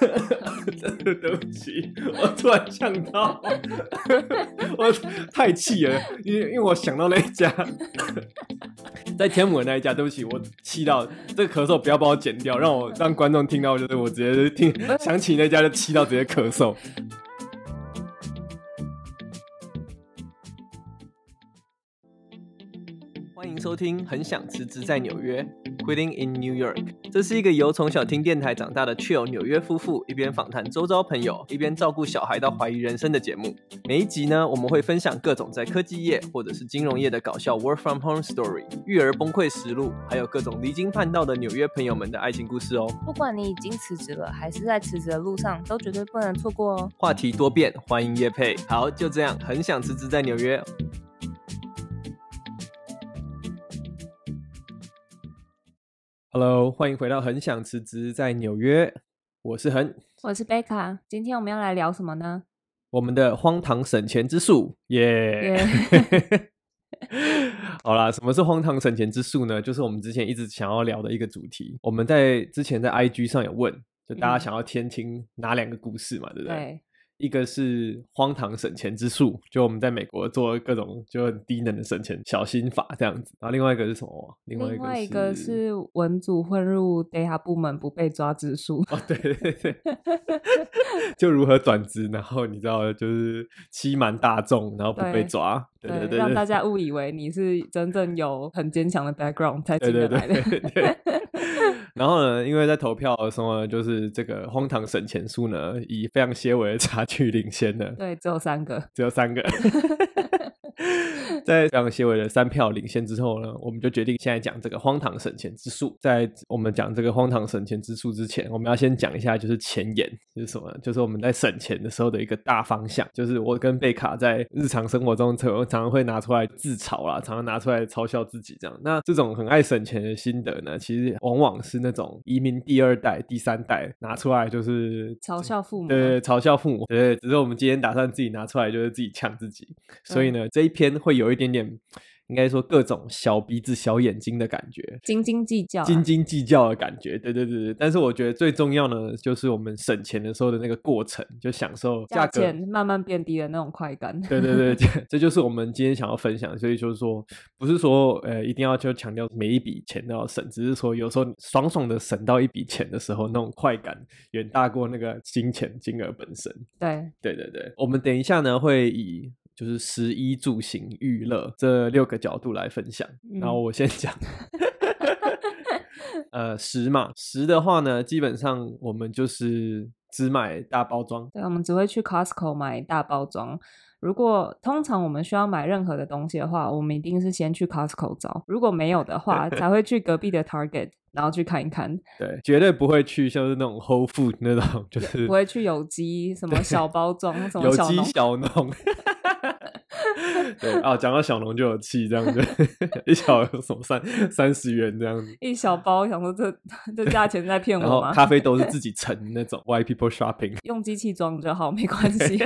真的对不起，我突然想到，我太气了，因为因为我想到那一家，在天母的那一家，对不起，我气到这个咳嗽不要帮我剪掉，让我让观众听到，就是我直接听想起那家就气到直接咳嗽。迎收听，很想辞职在纽约，Quitting in New York。这是一个由从小听电台长大的 Chill 纽约夫妇，一边访谈周遭朋友，一边照顾小孩到怀疑人生的节目。每一集呢，我们会分享各种在科技业或者是金融业的搞笑 Work from Home Story、育儿崩溃实录，还有各种离经叛道的纽约朋友们的爱情故事哦。不管你已经辞职了，还是在辞职的路上，都绝对不能错过哦。话题多变，欢迎业配。好，就这样，很想辞职在纽约。Hello，欢迎回到很想辞职在纽约。我是恒，我是贝卡。今天我们要来聊什么呢？我们的荒唐省钱之术，耶、yeah! Yeah. 好啦，什么是荒唐省钱之术呢？就是我们之前一直想要聊的一个主题。我们在之前在 IG 上有问，就大家想要听听哪两个故事嘛，嗯、对不对？对一个是荒唐省钱之术，就我们在美国做各种就很低能的省钱小心法这样子。然后另外一个是什么？另外一个是文组混入 data 部门不被抓之术。哦，对对对，就如何转职，然后你知道就是欺瞒大众，然后不被抓。对对对，对，让大家误以为你是真正有很坚强的 background 才进来的。对对对对 然后呢，因为在投票的时候呢，就是这个荒唐省钱术呢，以非常些微的差距领先的。对，只有三个，只有三个。在非常些微的三票领先之后呢，我们就决定现在讲这个荒唐省钱之术。在我们讲这个荒唐省钱之术之前，我们要先讲一下就是前言，就是什么？就是我们在省钱的时候的一个大方向。就是我跟贝卡在日常生活中常常会拿出来自嘲啦，常常拿出来嘲笑自己这样。那这种很爱省钱的心得呢，其实往往是那种移民第二代、第三代拿出来就是嘲笑父母，对，嘲笑父母，对。只是我们今天打算自己拿出来，就是自己呛自己。所以呢，这一篇会有一点点。应该说各种小鼻子小眼睛的感觉，斤斤计较，斤斤计较的感觉，对对对对。但是我觉得最重要的就是我们省钱的时候的那个过程，就享受价格钱慢慢变低的那种快感。对 对对，这 这就是我们今天想要分享。所以就是说，不是说呃一定要就强调每一笔钱都要省，只是说有时候爽爽的省到一笔钱的时候，那种快感远大过那个金钱金额本身。对对对对，我们等一下呢会以。就是食衣住行娱乐这六个角度来分享，嗯、然后我先讲，呃，食嘛，食的话呢，基本上我们就是只买大包装，对，我们只会去 Costco 买大包装。如果通常我们需要买任何的东西的话，我们一定是先去 Costco 找，如果没有的话，才会去隔壁的 Target，然后去看一看。对，绝对不会去像是那种 Whole Food 那种，就是不会去有机什么小包装，什么小有机小农。对啊，讲到小农就有气这样子，一小有什么三三十元这样子，一小包，想说这这价钱在骗我吗？咖啡都是自己盛那种，White people shopping，用机器装就好，没 关系。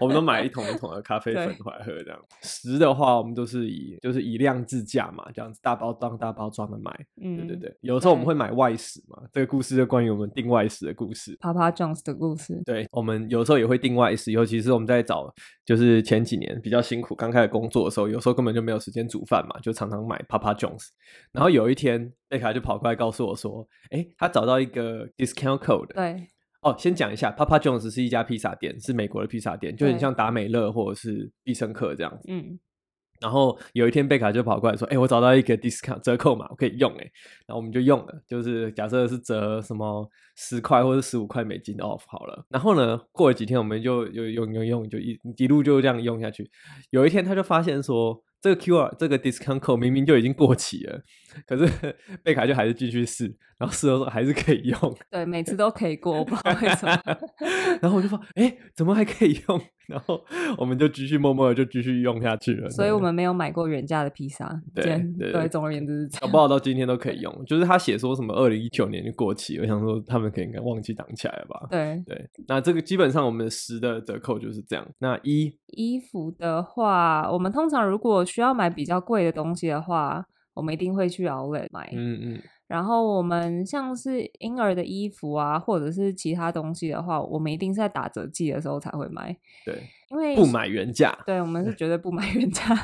我们都买一桶一桶的咖啡粉回来喝这样。食的话，我们都是以就是以量制价嘛，这样子大包装大包装的买。嗯，对对对，有时候我们会买外食嘛，这个故事就关于我们订外食的故事，Papa John's 的故事。对，我们有时候也会订外食，尤其是我们在找就是前几年比较辛苦，刚开始工作的时候，有时候根本就没有时间煮饭嘛，就常常买 Papa John's。然后有一天，贝卡就跑过来告诉我说：“哎，他找到一个 discount code。”对，哦，先讲一下，Papa John's 是一家披萨店，是美国的披萨店，就很像达美乐或者是必胜客这样子。嗯。然后有一天，贝卡就跑过来说：“哎，我找到一个 discount 折扣码，我可以用。”哎，然后我们就用了，就是假设是折什么十块或者十五块美金 off 好了。然后呢，过了几天，我们就有用用用，就一一路就这样用下去。有一天，他就发现说，这个 QR 这个 discount code 明明就已经过期了，可是 贝卡就还是继续试，然后试的时候还是可以用。对，每次都可以过，我不知道为什么。然后我就说：“哎，怎么还可以用？”然后我们就继续默默的就继续用下去了，所以我们没有买过原价的披萨。对对，对，总而言之是搞不好到今天都可以用。就是他写说什么二零一九年就过期，我想说他们可能忘记挡起来了吧？对对，那这个基本上我们的十的折扣就是这样。那一衣服的话，我们通常如果需要买比较贵的东西的话，我们一定会去 Outlet 买。嗯嗯。然后我们像是婴儿的衣服啊，或者是其他东西的话，我们一定是在打折季的时候才会买。对，因为不买原价。对，我们是绝对不买原价。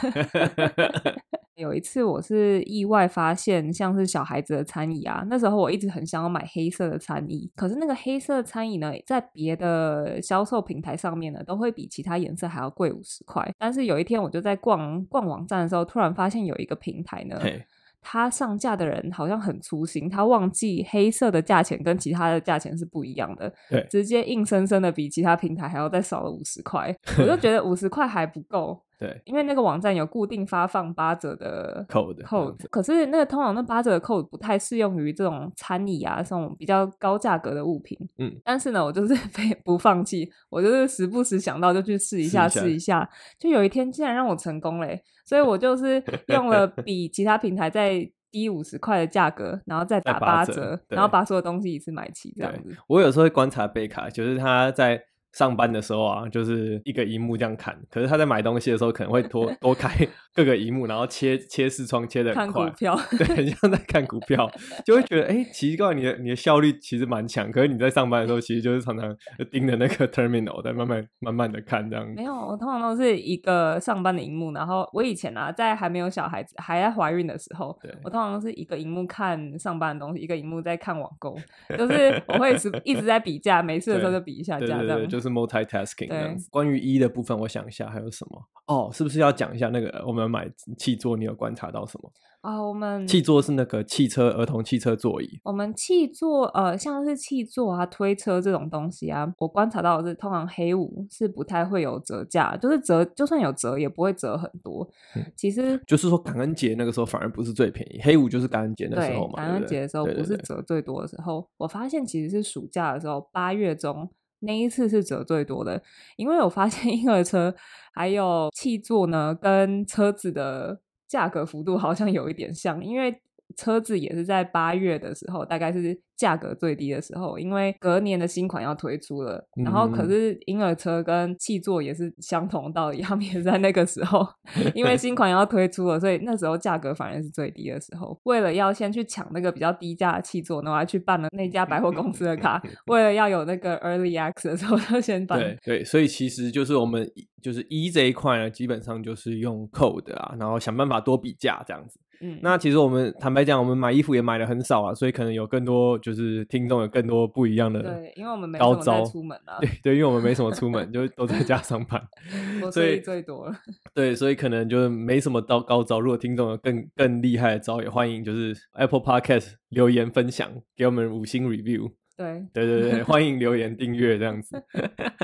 有一次我是意外发现，像是小孩子的餐椅啊，那时候我一直很想要买黑色的餐椅，可是那个黑色的餐椅呢，在别的销售平台上面呢，都会比其他颜色还要贵五十块。但是有一天我就在逛逛网站的时候，突然发现有一个平台呢。他上架的人好像很粗心，他忘记黑色的价钱跟其他的价钱是不一样的，对，直接硬生生的比其他平台还要再少了五十块，我就觉得五十块还不够。对，因为那个网站有固定发放八折的 code code，可是那个通常那八折的 code 不太适用于这种餐椅啊，这种比较高价格的物品。嗯，但是呢，我就是 非不放弃，我就是时不时想到就去试一下，试一下，就有一天竟然让我成功嘞！所以我就是用了 比其他平台再低五十块的价格，然后再打八折，然后把所有东西一次买齐，这样子。我有时候会观察贝卡，就是他在。上班的时候啊，就是一个荧幕这样看。可是他在买东西的时候，可能会多 多开各个荧幕，然后切切视窗切的很快。看股票，对，很像在看股票，就会觉得哎，奇怪，你的你的效率其实蛮强。可是你在上班的时候，其实就是常常盯着那个 terminal 在慢慢慢慢的看这样。没有，我通常都是一个上班的荧幕。然后我以前啊，在还没有小孩子，还在怀孕的时候，对我通常都是一个荧幕看上班的东西，一个荧幕在看网购。就是我会是一直在比价，没事的时候就比一下价这样。对对对是 multitasking 这样子。关于一的部分，我想一下还有什么哦？是不是要讲一下那个我们买汽座？你有观察到什么啊？我们汽座是那个汽车儿童汽车座椅。我们汽座呃，像是汽座啊、推车这种东西啊，我观察到的是，通常黑五是不太会有折价，就是折就算有折，也不会折很多。嗯、其实就是说感恩节那个时候反而不是最便宜，黑五就是感恩节的时候嘛。感恩节的时候不是折最多的时候。对对对，我发现其实是暑假的时候，八月中。那一次是折最多的，因为我发现婴儿车还有气座呢，跟车子的价格幅度好像有一点像，因为车子也是在八月的时候，大概是。价格最低的时候，因为隔年的新款要推出了，嗯、然后可是婴儿车跟汽座也是相同道理，他们也是在那个时候，因为新款要推出了，所以那时候价格反而是最低的时候。为了要先去抢那个比较低价的汽座，然后还去办了那家百货公司的卡，为了要有那个 early access 的时候，就先办。对对，所以其实就是我们就是一这一块呢，基本上就是用 code 啊，然后想办法多比价这样子。嗯，那其实我们坦白讲，我们买衣服也买的很少啊，所以可能有更多就是听众有更多不一样的高招。对，因为我们没什么出门啊。对对，因为我们没什么出门，就都在家上班，所以最多了。对，所以可能就是没什么高高招。如果听众有更更厉害的招，也欢迎就是 Apple Podcast 留言分享，给我们五星 review。对对对对，欢迎留言 订阅这样子。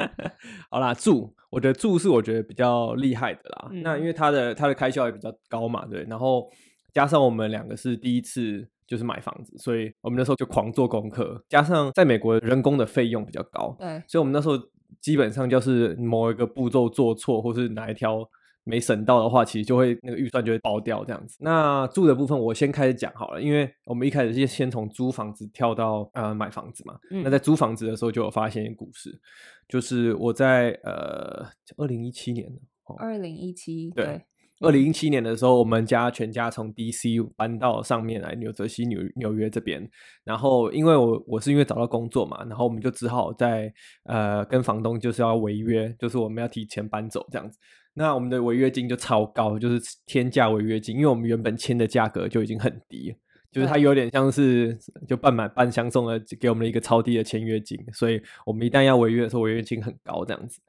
好啦，住，我觉得住是我觉得比较厉害的啦。嗯、那因为它的它的开销也比较高嘛，对，然后。加上我们两个是第一次就是买房子，所以我们那时候就狂做功课。加上在美国人工的费用比较高，对，所以我们那时候基本上就是某一个步骤做错，或是哪一条没省到的话，其实就会那个预算就会爆掉这样子。那住的部分我先开始讲好了，因为我们一开始是先从租房子跳到呃买房子嘛。嗯、那在租房子的时候就有发现一个故事，就是我在呃二零一七年，二零一七对。二零一七年的时候，我们家全家从 DC 搬到上面来，纽泽西、纽纽约这边。然后，因为我我是因为找到工作嘛，然后我们就只好在呃跟房东就是要违约，就是我们要提前搬走这样子。那我们的违约金就超高，就是天价违约金，因为我们原本签的价格就已经很低。就是它有点像是就半买半相送的，给我们一个超低的签约金，所以我们一旦要违约的时候，违约金很高这样子。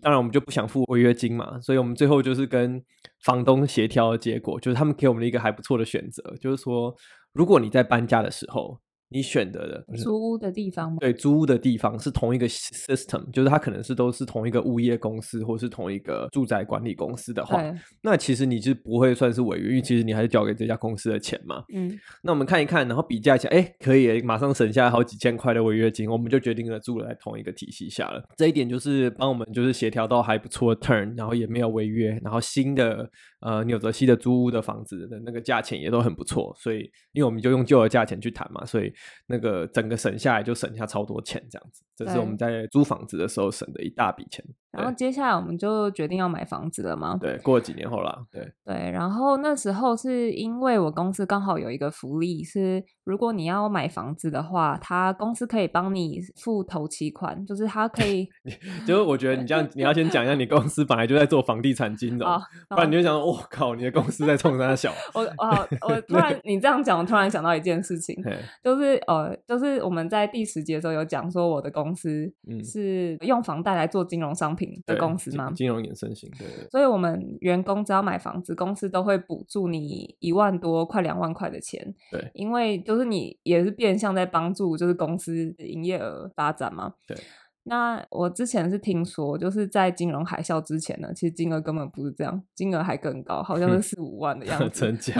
当然我们就不想付违约金嘛，所以我们最后就是跟房东协调的结果，就是他们给我们的一个还不错的选择，就是说如果你在搬家的时候。你选择的租屋的地方吗？对，租屋的地方是同一个 system，就是它可能是都是同一个物业公司或是同一个住宅管理公司的话，那其实你就不会算是违约，因为其实你还是交给这家公司的钱嘛。嗯，那我们看一看，然后比价一下，哎，可以，马上省下好几千块的违约金，我们就决定了住在同一个体系下了。这一点就是帮我们就是协调到还不错的 turn，然后也没有违约，然后新的呃纽泽西的租屋的房子的那个价钱也都很不错，所以因为我们就用旧的价钱去谈嘛，所以。那个整个省下来就省下超多钱，这样子，这是我们在租房子的时候省的一大笔钱。然后接下来我们就决定要买房子了嘛。对，过了几年后啦。对对，然后那时候是因为我公司刚好有一个福利是，如果你要买房子的话，他公司可以帮你付头期款，就是他可以。就是我觉得你这样，你要先讲一下，你公司本来就在做房地产金 融，哦、不然你就想说，我、哦、靠，你的公司在冲山小。我我我突然 你这样讲，我突然想到一件事情，就是呃，就是我们在第十集的时候有讲说，我的公司是用房贷来做金融商品。的公司吗？金融衍生型，对，对。所以，我们员工只要买房子，公司都会补助你一万多，快两万块的钱。对，因为就是你也是变相在帮助，就是公司营业额发展嘛。对。那我之前是听说，就是在金融海啸之前呢，其实金额根本不是这样，金额还更高，好像是四五万的样 子。真假？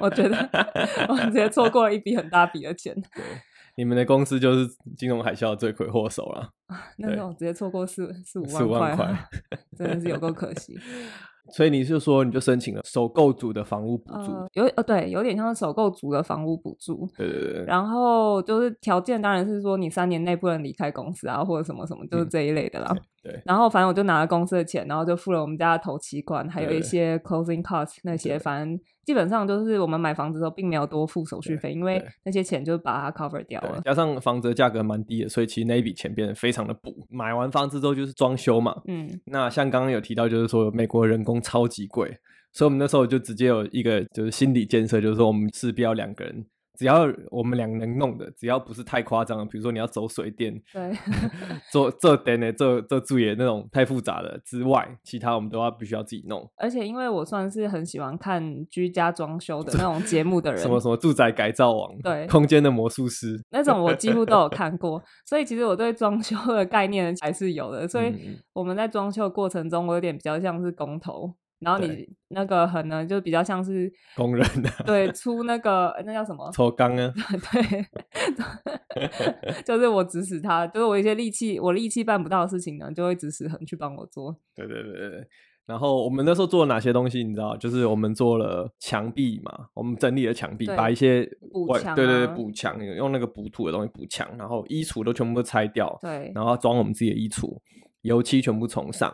我觉得我直接错过了一笔很大笔的钱。对。你们的公司就是金融海啸的罪魁祸首了。那种直接错过四四五万块，真的是有够可惜。所以你是说，你就申请了首购族的房屋补助？呃、有呃，对，有点像是首购族的房屋补助。对对对。然后就是条件，当然是说你三年内不能离开公司啊，或者什么什么，就是这一类的啦。嗯对，然后反正我就拿了公司的钱，然后就付了我们家的头期款，还有一些 closing costs 那些，反正基本上就是我们买房子的时候并没有多付手续费，因为那些钱就把它 cover 掉了。加上房子的价格蛮低的，所以其实那一笔钱变得非常的补。买完房子之后就是装修嘛，嗯，那像刚刚有提到，就是说美国人工超级贵，所以我们那时候就直接有一个就是心理建设，就是说我们势必要两个人。只要我们俩能弄的，只要不是太夸张的，比如说你要走水电，对，做做点呢，这这注意那种太复杂的之外，其他我们都要必须要自己弄。而且因为我算是很喜欢看居家装修的那种节目的人，什么什么住宅改造王，对，空间的魔术师那种，我几乎都有 看过。所以其实我对装修的概念还是有的。所以我们在装修的过程中，我有点比较像是工头。然后你那个很呢，就比较像是工人的，对，出那个那叫什么？抽钢啊？对，就是我指使他，就是我一些力气，我力气办不到的事情呢，就会指使恒去帮我做。对对对对。然后我们那时候做了哪些东西？你知道，就是我们做了墙壁嘛，我们整理了墙壁，把一些补墙，对对对，补墙，用那个补土的东西补墙，然后衣橱都全部都拆掉，对，然后装我们自己的衣橱，油漆全部重上。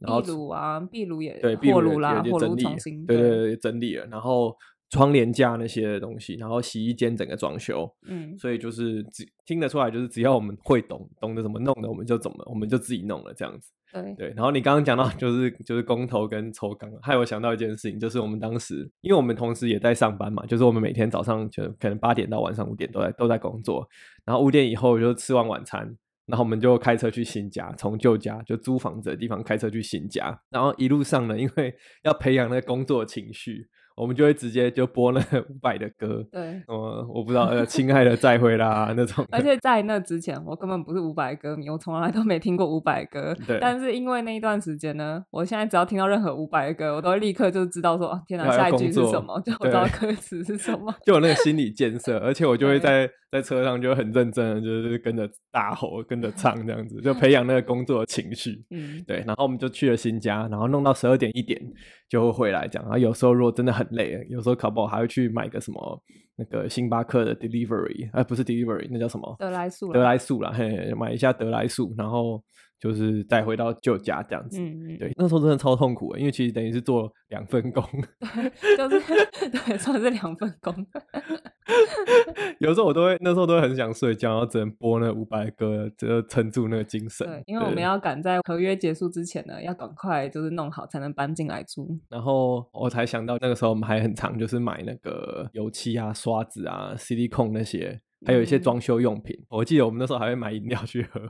然后壁炉啊，壁炉也对，壁炉啦，火炉重新对对对整理了。然后窗帘架那些东西，然后洗衣间整个装修，嗯，所以就是只听得出来，就是只要我们会懂，懂得怎么弄的，我们就怎么，我们就自己弄了这样子。对对。然后你刚刚讲到就是就是工头跟抽钢，还有想到一件事情，就是我们当时因为我们同时也在上班嘛，就是我们每天早上就可能八点到晚上五点都在都在工作，然后五点以后就吃完晚餐。然后我们就开车去新家，从旧家就租房子的地方开车去新家，然后一路上呢，因为要培养那个工作情绪。我们就会直接就播那个伍佰的歌，对，我，我不知道，呃，亲爱的再会啦 那种。而且在那之前，我根本不是伍佰歌迷，我从来都没听过伍佰歌。对。但是因为那一段时间呢，我现在只要听到任何伍佰的歌，我都会立刻就知道说，啊，天哪，下一句是什么？就我知道歌词是什么。就有那个心理建设，而且我就会在在车上就很认真的，就是跟着大吼，跟着 唱这样子，就培养那个工作的情绪。嗯，对。然后我们就去了新家，然后弄到十二点一点就会回来讲。然后有时候如果真的很累，有时候考。不好还会去买个什么那个星巴克的 delivery，哎，不是 delivery，那叫什么？德来素，德来素啦，嘿，买一下德来素，然后就是再回到旧家这样子。嗯嗯，对，那时候真的超痛苦的，因为其实等于是做两份工，就是 对，算是两份工。有时候我都会，那时候都会很想睡觉，然后只能播那五百歌，就撑住那个精神。对，因为我们要赶在合约结束之前呢，要赶快就是弄好，才能搬进来住。然后我才想到，那个时候我们还很常，就是买那个油漆啊、刷子啊、silicone 那些，还有一些装修用品。嗯。我记得我们那时候还会买饮料去喝。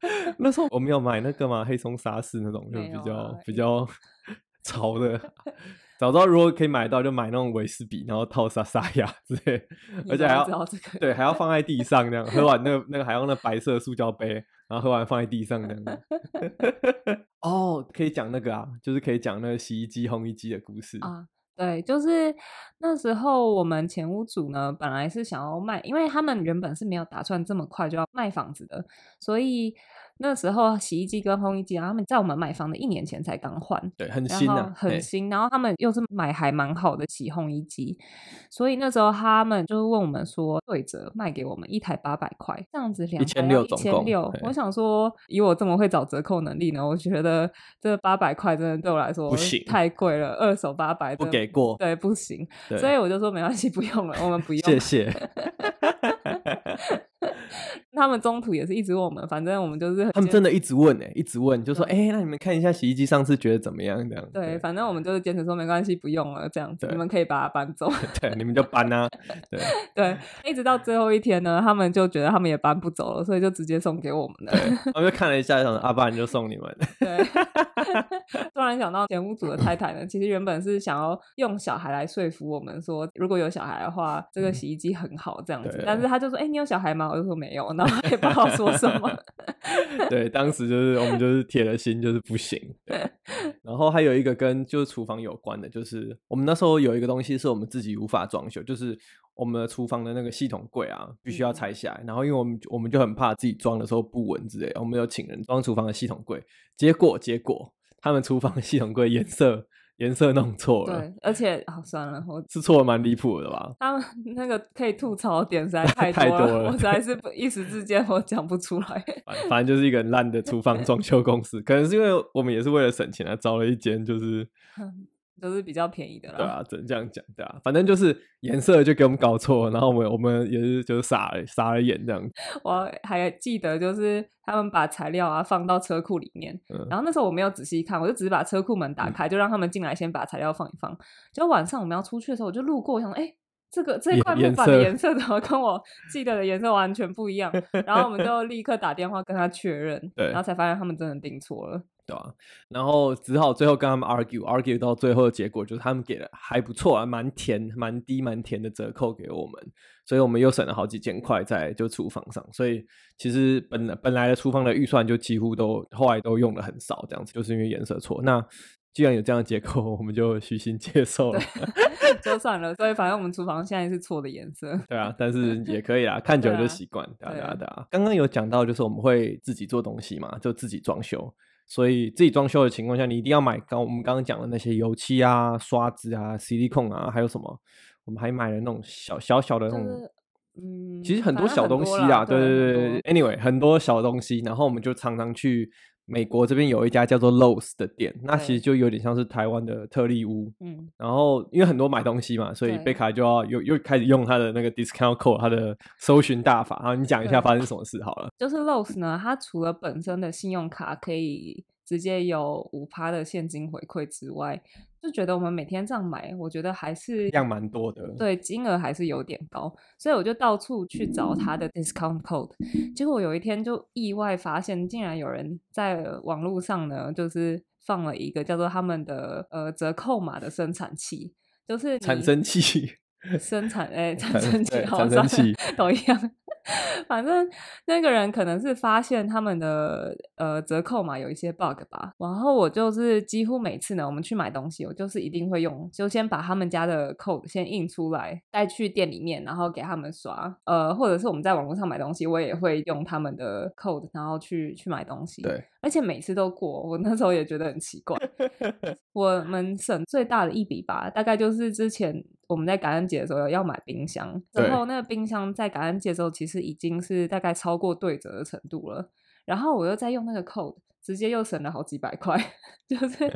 对 那时候我们有买那个嘛？黑松沙士那种，就比较、啊、比较 潮的。早知道如果可以买到，就买那种维士比，然后套沙沙牙之类，而且还要对，还要放在地上那样，喝完那个那个还用那白色塑胶杯，然后喝完放在地上那样。哦，可以讲那个啊，就是可以讲那个洗衣机、烘衣机的故事啊。对，就是那时候我们前屋主呢，本来是想要卖，因为他们原本是没有打算这么快就要卖房子的，所以。那时候洗衣机跟烘衣机，然后他们在我们买房的一年前才刚换，对，很新啊，很新。然后他们又是买还蛮好的洗烘衣机，所以那时候他们就问我们说，对折卖给我们一台八百块，这样子两一千六，一千六。我想说，以我这么会找折扣能力呢，我觉得这八百块真的对我来说不行，太贵了，二手八百不给过，对，不行。所以我就说没关系，不用了，我们不用。谢谢。他们中途也是一直问我们，反正我们就是他们真的一直问哎、欸，一直问，就说哎、欸，那你们看一下洗衣机上次觉得怎么样？这样对，对，反正我们就是坚持说没关系，不用了这样子，你们可以把它搬走。对，你们就搬啊。对 对，一直到最后一天呢，他们就觉得他们也搬不走了，所以就直接送给我们了。我们就看了一下，想说阿爸你就送你们。对，突然想到前屋主的太太呢，其实原本是想要用小孩来说服我们说，如果有小孩的话，这个洗衣机很好这样子。但是他就说，哎、欸，你有小孩吗？我就说没有，然后也不好说什么。对，当时就是我们就是铁了心，就是不行。对，然后还有一个跟就是厨房有关的，就是我们那时候有一个东西是我们自己无法装修，就是我们的厨房的那个系统柜啊，必须要拆下来。然后因为我们我们就很怕自己装的时候不稳之类，我们有请人装厨房的系统柜，结果结果他们厨房的系统柜颜色。颜色弄错了，对，而且好、哦、算了，我是错的蛮离谱的吧？他们那个可以吐槽的点实在 太多了，太多了我实在是一时之间我讲不出来。反反正就是一个很烂的厨房装修公司，可能是因为我们也是为了省钱啊，招了一间就是。都是比较便宜的啦。对啊，只能这样讲，对啊，反正就是颜色就给我们搞错，然后我们我们也是就是傻了傻了眼这样。我还记得就是他们把材料啊放到车库里面，嗯，然后那时候我没有仔细看，我就只是把车库门打开，嗯，就让他们进来先把材料放一放。就晚上我们要出去的时候，我就路过，我想说，哎，这个这块木板的颜色怎么跟我记得的颜色完全不一样？然后我们就立刻打电话跟他确认，对，然后才发现他们真的订错了。对吧？然后只好最后跟他们 argue，argue 到最后的结果就是他们给的还不错啊，蛮甜、蛮低、蛮甜的折扣给我们，所以我们又省了好几千块在就厨房上。所以其实本本来的厨房的预算就几乎都后来都用的很少，这样子就是因为颜色错。那既然有这样的结果，我们就虚心接受了，就算了。所以反正我们厨房现在是错的颜色。对啊，但是也可以啊，看久了就习惯。对啊，对啊，对啊。刚刚有讲到就是我们会自己做东西嘛，就自己装修。所以自己装修的情况下，你一定要买刚我们刚刚讲的那些油漆啊、刷子啊、CD 控啊，还有什么？我们还买了那种小小小的那种，嗯，其实很多小东西啊，对对对。Anyway，很多小东西，然后我们就常常去。美国这边有一家叫做 Lowe's 的店，那其实就有点像是台湾的特力屋。嗯，然后因为很多买东西嘛，所以贝卡就要又又开始用他的那个 discount code，他的搜寻大法。然后你讲一下发生什么事好了。就是 Lowe's 呢，它除了本身的信用卡可以直接有五趴的现金回馈之外，就觉得我们每天这样买，我觉得还是量蛮多的，对，金额还是有点高，所以我就到处去找他的 discount code，结果有一天就意外发现，竟然有人在网络上呢，就是放了一个叫做他们的呃折扣码的生产器，就是产 生器，生产哎，产生器，产生器都一样。反正那个人可能是发现他们的呃折扣嘛，有一些 bug 吧，然后我就是几乎每次呢，我们去买东西，我就是一定会用，就先把他们家的 code 先印出来，带去店里面，然后给他们刷，呃，或者是我们在网络上买东西，我也会用他们的 code，然后去去买东西。对，而且每次都过，我那时候也觉得很奇怪。我们省最大的一笔吧，大概就是之前。我们在感恩节的时候要买冰箱，然后那个冰箱在感恩节的时候其实已经是大概超过对折的程度了，然后我又在用那个 code，直接又省了好几百块，就是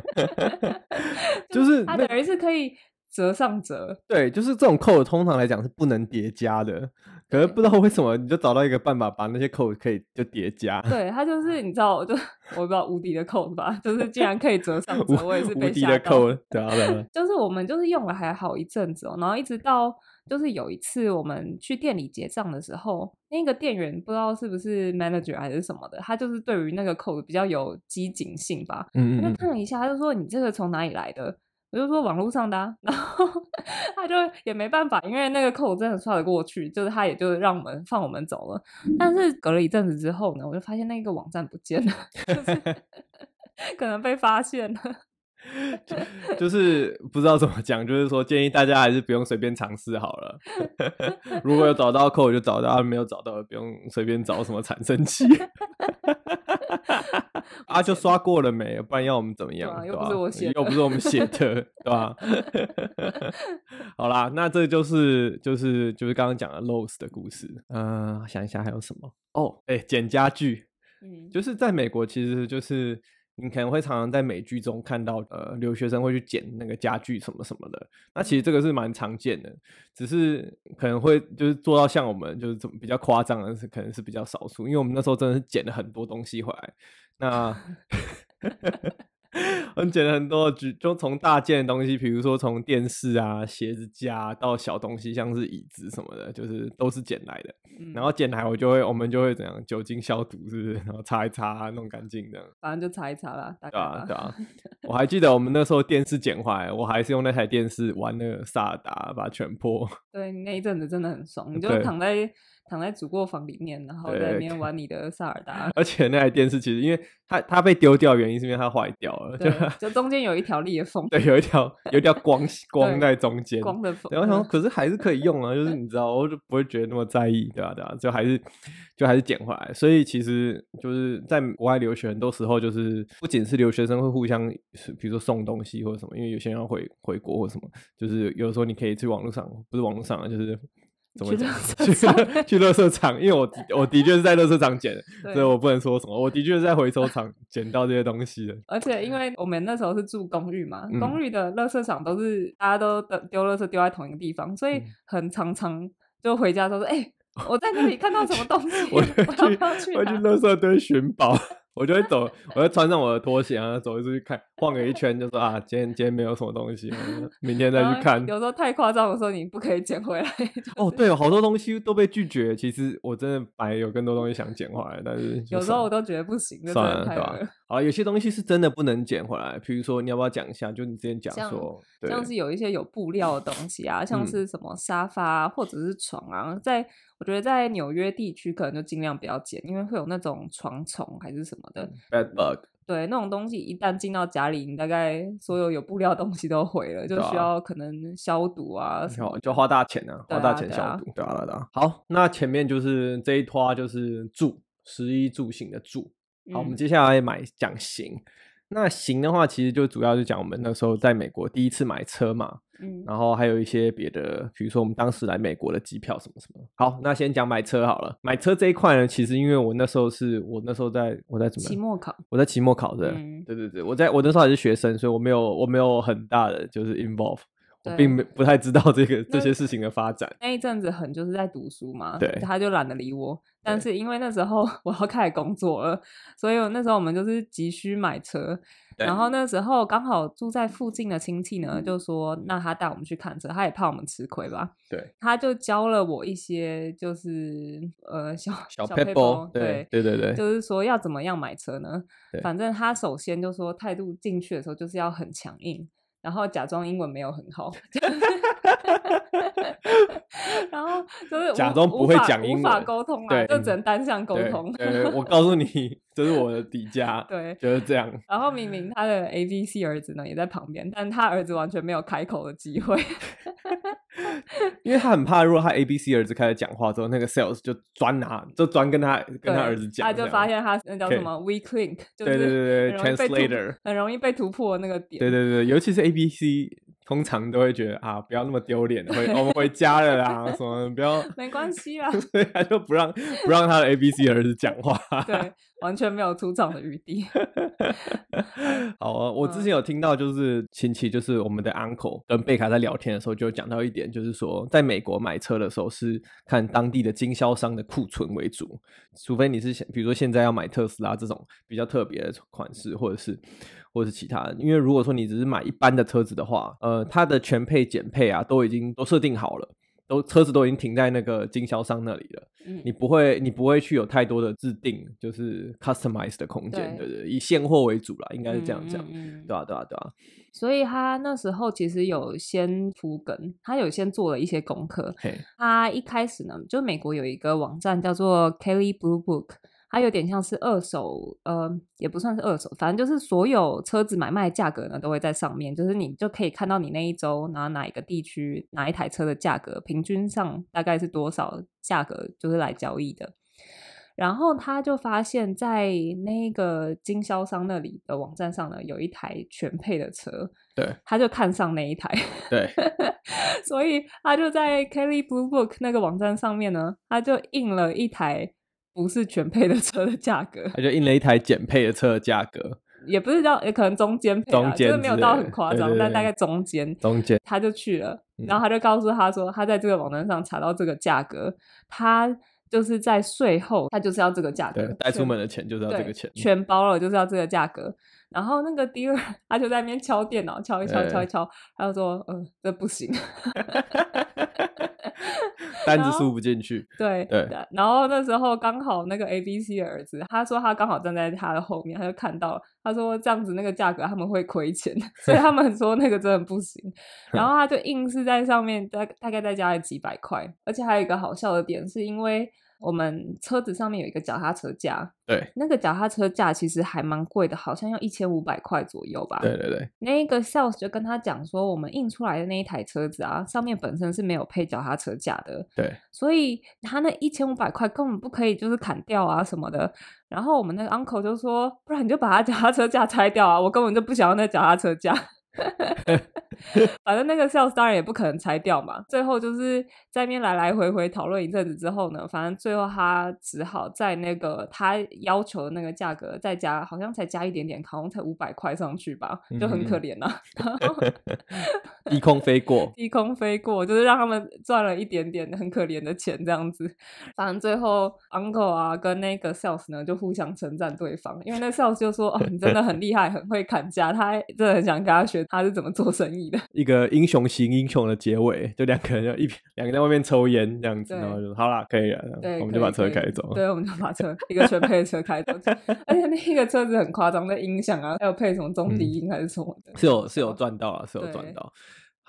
就是它等于是可以。折上折，对，就是这种扣，通常来讲是不能叠加的。可是不知道为什么，你就找到一个办法，把那些扣可以就叠加。对，它就是你知道，我就我不知道无敌的扣吧，就是竟然可以折上折，我也是被吓到。无敌的扣，对啊，就是我们就是用了还好一阵子哦，然后一直到就是有一次我们去店里结账的时候，那个店员不知道是不是 manager 还是什么的，他就是对于那个扣比较有机警性吧，嗯，嗯，他就看了一下，他就说：“你这个从哪里来的？”我就说网络上的，啊，然后他就也没办法，因为那个扣真的刷得过去，就是他也就让我们放我们走了。但是隔了一阵子之后呢，我就发现那个网站不见了，就是 可能被发现了。就，就是不知道怎么讲，就是说建议大家还是不用随便尝试好了。如果有找到扣就找到，没有找到不用随便找什么产生器。啊，就刷过了没？不然要我们怎么样？又不是我写，又不是我们写的，对吧？好啦，那这就是就是就是刚刚讲的 Lowe's 的故事。嗯、呃，想一下还有什么？哦，哎，捡家具，嗯，就是在美国，其实就是。你可能会常常在美剧中看到，呃，留学生会去捡那个家具什么什么的。那其实这个是蛮常见的，只是可能会就是做到像我们就是这么比较夸张的是，可能是比较少数。因为我们那时候真的是捡了很多东西回来。那 我捡了很多，就就从大件的东西，比如说从电视啊、鞋子架到小东西，像是椅子什么的，就是都是捡来的。嗯、然后捡来我就会，我们就会怎样酒精消毒，是不是？然后擦一擦，弄干净的。反正就擦一擦啦。对啊，对啊。我还记得我们那时候电视捡回来，我还是用那台电视玩那个萨达，把它全破。对，那一阵子真的很爽，你就躺在。躺在主卧房里面，然后在里面玩你的萨尔达。而且那台电视其实，因为它它被丢掉，原因是因为它坏掉了，就就中间有一条裂缝，对，有一条有一条光 光在中间，光的缝。然后想，可是还是可以用啊，就是你知道，我就不会觉得那么在意，对吧？对吧？就还是就还是捡回来。所以其实就是在国外留学，很多时候就是不仅是留学生会互相，比如说送东西或者什么，因为有些人要回回国或什么，就是有的时候你可以去网络上，不是网络上啊，就是。怎么讲？去去乐色场，因为我 我的确是在乐色场捡的，所以我不能说什么。我的确是在回收场捡到这些东西的。而且因为我们那时候是住公寓嘛，嗯、公寓的乐色场都是大家都丢乐色丢在同一个地方，所以很常常就回家都说：“哎、欸，我在那里看到什么东西，我要不要去？”我去垃圾堆寻宝。我就会走，我就穿上我的拖鞋，然后走出去看，晃个一圈，就说啊，今天今天没有什么东西，明天再去看。有时候太夸张的时候，你不可以捡回来。就是、哦，对，好多东西都被拒绝。其实我真的本来有更多东西想捡回来，但是有时候我都觉得不行，算了，对吧？好，有些东西是真的不能捡回来。比如说，你要不要讲一下？就你之前讲说，像，像是有一些有布料的东西啊，像是什么沙发或者是床啊，在。我觉得在纽约地区可能就尽量不要捡，因为会有那种床虫还是什么的。Bed bug。对，那种东西一旦进到家里，你大概所有有布料的东西都毁了，就需要可能消毒啊什么，就花大钱啊，花大钱消毒。对啊，对啊。好，那前面就是这一拖就是住，食衣住行的住。好，我们接下来买讲行。那行的话，其实就主要就讲我们那时候在美国第一次买车嘛。嗯，然后还有一些别的，比如说我们当时来美国的机票什么什么。好，那先讲买车好了。买车这一块呢，其实因为我那时候是我那时候在我在怎么期末考，我在期末考的，嗯、对对对，我在我那时候还是学生，所以我没有我没有很大的就是 involve，我并没不太知道这个这些事情的发展。那一阵子很就是在读书嘛，对，他就懒得理我。但是因为那时候 我要开始工作了，所以那时候我们就是急需买车。然后那时候刚好住在附近的亲戚呢，就说那他带我们去看车，他也怕我们吃亏吧。对，他就教了我一些，就是呃 小小撇步，对对对对，就是说要怎么样买车呢？反正他首先就说态度进去的时候就是要很强硬。然后假装英文没有很好，然后就是假装不会讲英文，无法沟通啊，就只能单向沟通。对，我告诉你，这是我的底价，对，就是这样。然后明明他的 A B C 儿子呢也在旁边，但他儿子完全没有开口的机会，因为他很怕，如果他 A B C 儿子开始讲话之后，那个 sales 就专拿，就专跟他跟他儿子讲，他就发现他那叫什么 weak link，就是对对对对，translator 很容易被突破那个点。对对对，尤其是。A B C 通常都会觉得啊，不要那么丢脸，回我们回家了啦，什么不要，没关系啦，所以他就不让不让他的 A B C 儿子讲话，对，完全没有出场的余地。好啊，我之前有听到，就是亲戚，就是我们的 uncle 跟贝卡在聊天的时候，就讲到一点，就是说，在美国买车的时候是看当地的经销商的库存为主，除非你是想，比如说现在要买特斯拉这种比较特别的款式，或者是。或者是其他，因为如果说你只是买一般的车子的话，呃，它的全配、减配啊，都已经都设定好了，都车子都已经停在那个经销商那里了。嗯，你不会，你不会去有太多的制定，就是 customize 的空间，对，对对，以现货为主啦，应该是这样讲，嗯嗯嗯，对啊，对啊，对啊。所以他那时候其实有先铺梗，他有先做了一些功课。他一开始呢，就美国有一个网站叫做 Kelley Blue Book。它有点像是二手，呃，也不算是二手，反正就是所有车子买卖价格呢都会在上面，就是你就可以看到你那一周拿哪一个地区哪一台车的价格，平均上大概是多少价格，就是来交易的。然后他就发现，在那个经销商那里的网站上呢，有一台全配的车，对，他就看上那一台，对，所以他就在 Kelley Blue Book 那个网站上面呢，他就印了一台不是全配的车的价格，他就印了一台减配的车的价格，也不是叫，也可能中间配，中间就是没有到很夸张，但大概中间，中间，他就去了，然后他就告诉他说，他在这个网站上查到这个价格，他。就是在税后，他就是要这个价格。对，带出门的钱就是要这个钱，全包了就是要这个价格。然后那个 dealer 他就在那边敲电脑，敲一敲，敲一敲，他就说：“嗯、呃，这不行。” 单子输不进去。对对。然后那时候刚好那个 ABC 的儿子，他说他刚好站在他的后面，他就看到，他说这样子那个价格他们会亏钱，所以他们说那个真的不行。然后他就硬是在上面大大概再加了几百块，而且还有一个好笑的点是因为。我们车子上面有一个脚踏车架，对，那个脚踏车架其实还蛮贵的，好像要一千五百块左右吧。对对对，那个 sales 就跟他讲说，我们印出来的那一台车子啊，上面本身是没有配脚踏车架的，对，所以他那一千五百块根本不可以就是砍掉啊什么的。然后我们那个 uncle 就说，不然你就把他脚踏车架拆掉啊，我根本就不想要那脚踏车架。反正那个 sales 当然也不可能拆掉嘛。最后就是在那边来来回回讨论一阵子之后呢，反正最后他只好在那个他要求的那个价格再加，好像才加一点点，好像才五百块上去吧，就很可怜啊。低空飞过，低空飞过，就是让他们赚了一点点很可怜的钱这样子。反正最后 uncle 啊跟那个 sales 呢就互相称赞对方，因为那 sales 就说：“哦，你真的很厉害，很会砍价。”他真的很想跟他学。他是怎么做生意的？一个英雄型英雄的结尾，就两个人就一两个人在外面抽烟这样子，然后就好啦，可以了，我们就把车开走。对，我们就把车一个全配的车开走，而且那个车子很夸张，那音响啊，还有配什么中低音还是什么的，是有是有赚到啊，是有赚到。